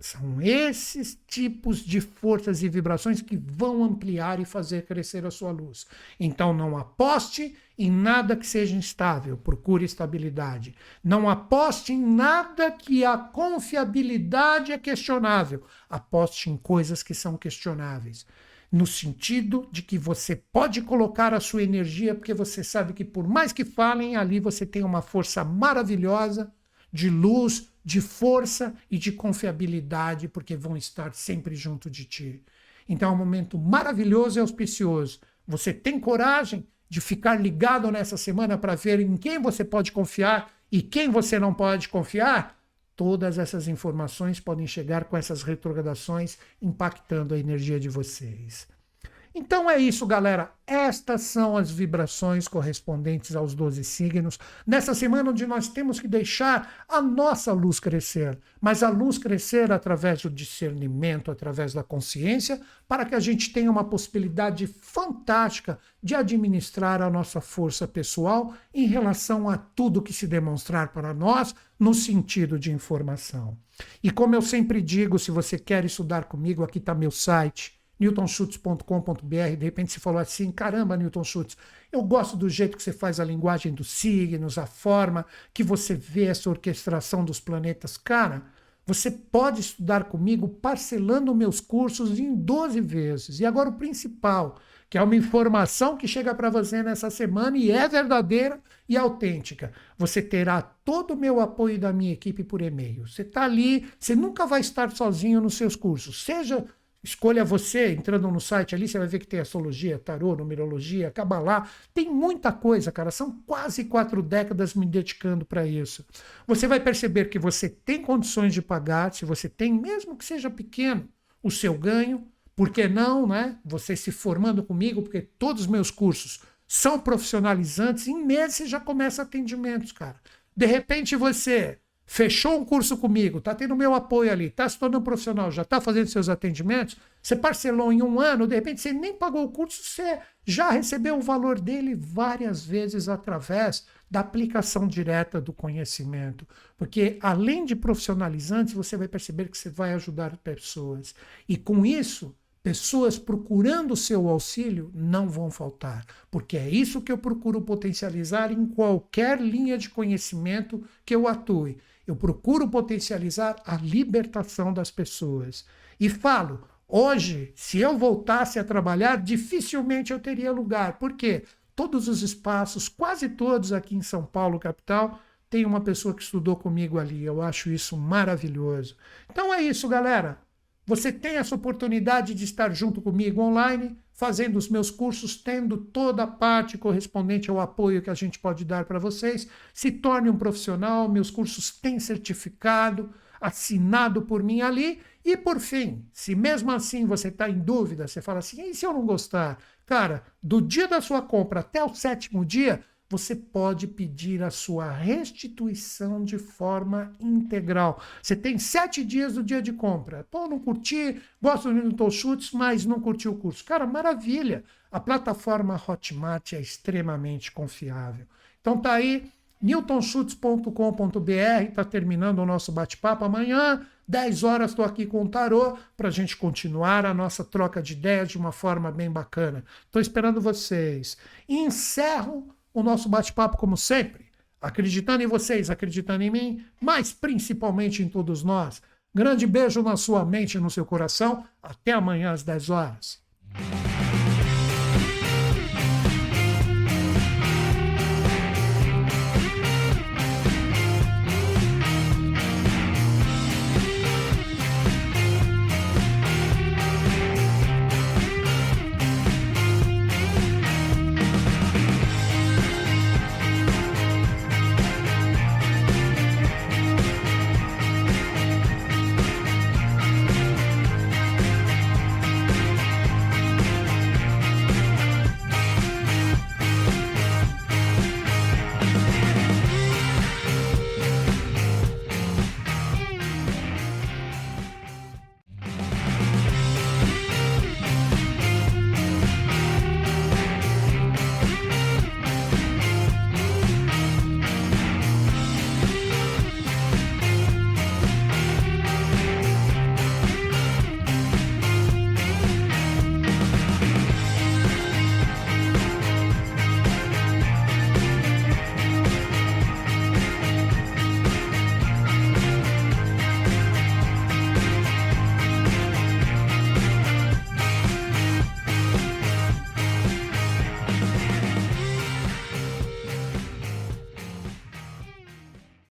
São esses tipos de forças e vibrações que vão ampliar e fazer crescer a sua luz. Então não aposte em nada que seja instável, procure estabilidade. Não aposte em nada que a confiabilidade é questionável. Aposte em coisas que são questionáveis. No sentido de que você pode colocar a sua energia, porque você sabe que, por mais que falem, ali você tem uma força maravilhosa de luz, de força e de confiabilidade, porque vão estar sempre junto de ti. Então é um momento maravilhoso e auspicioso. Você tem coragem de ficar ligado nessa semana para ver em quem você pode confiar E quem você não pode confiar? Todas essas informações podem chegar com essas retrogradações impactando a energia de vocês. Então é isso, galera. Estas são as vibrações correspondentes aos 12 signos. Nessa semana onde nós temos que deixar a nossa luz crescer, mas a luz crescer através do discernimento, através da consciência, para que a gente tenha uma possibilidade fantástica de administrar a nossa força pessoal em relação a tudo que se demonstrar para nós no sentido de informação. E como eu sempre digo, se você quer estudar comigo, aqui está meu site newtonschutz.com.br, de repente você falou assim, caramba, Newton Schutz, eu gosto do jeito que você faz a linguagem dos signos, a forma que você vê essa orquestração dos planetas. Cara, você pode estudar comigo parcelando meus cursos em 12 vezes. E agora o principal, que é uma informação que chega para você nessa semana e é verdadeira e autêntica. Você terá todo o meu apoio da minha equipe por e-mail. Você está ali, você nunca vai estar sozinho nos seus cursos, seja Escolha você, entrando no site ali, você vai ver que tem astrologia, tarô, numerologia, cabalá. Tem muita coisa, cara. São quase quatro décadas me dedicando para isso. Você vai perceber que você tem condições de pagar, se você tem, mesmo que seja pequeno, o seu ganho. Por que não, né? Você se formando comigo, porque todos os meus cursos são profissionalizantes. Em meses já começa atendimentos, cara. De repente você fechou um curso comigo, está tendo meu apoio ali, está se tornando profissional, já está fazendo seus atendimentos, você parcelou em um ano, de repente você nem pagou o curso, você já recebeu o valor dele várias vezes através da aplicação direta do conhecimento. Porque além de profissionalizantes, você vai perceber que você vai ajudar pessoas. E com isso, pessoas procurando o seu auxílio não vão faltar, porque é isso que eu procuro potencializar em qualquer linha de conhecimento que eu atue. Eu procuro potencializar a libertação das pessoas. E falo, hoje, se eu voltasse a trabalhar, dificilmente eu teria lugar. Por quê? Todos os espaços, quase todos aqui em São Paulo, capital, tem uma pessoa que estudou comigo ali. Eu acho isso maravilhoso. Então é isso, galera. Você tem essa oportunidade de estar junto comigo online, fazendo os meus cursos, tendo toda a parte correspondente ao apoio que a gente pode dar para vocês. Se torne um profissional, meus cursos têm certificado, assinado por mim ali. E por fim, se mesmo assim você está em dúvida, você fala assim: e se eu não gostar? Cara, do dia da sua compra até o sétimo dia, você pode pedir a sua restituição de forma integral. Você tem sete dias do dia de compra. Pô, não curti, gosto do Newton Schutz, mas não curti o curso. Cara, maravilha! A plataforma Hotmart é extremamente confiável. Então tá aí, newtonschutz.com.br, está terminando o nosso bate-papo. Amanhã, 10 horas, estou aqui com o Tarô para a gente continuar a nossa troca de ideias de uma forma bem bacana. Estou esperando vocês. Encerro o nosso bate-papo, como sempre, acreditando em vocês, acreditando em mim, mas principalmente em todos nós. Grande beijo na sua mente e no seu coração. Até amanhã às 10 horas.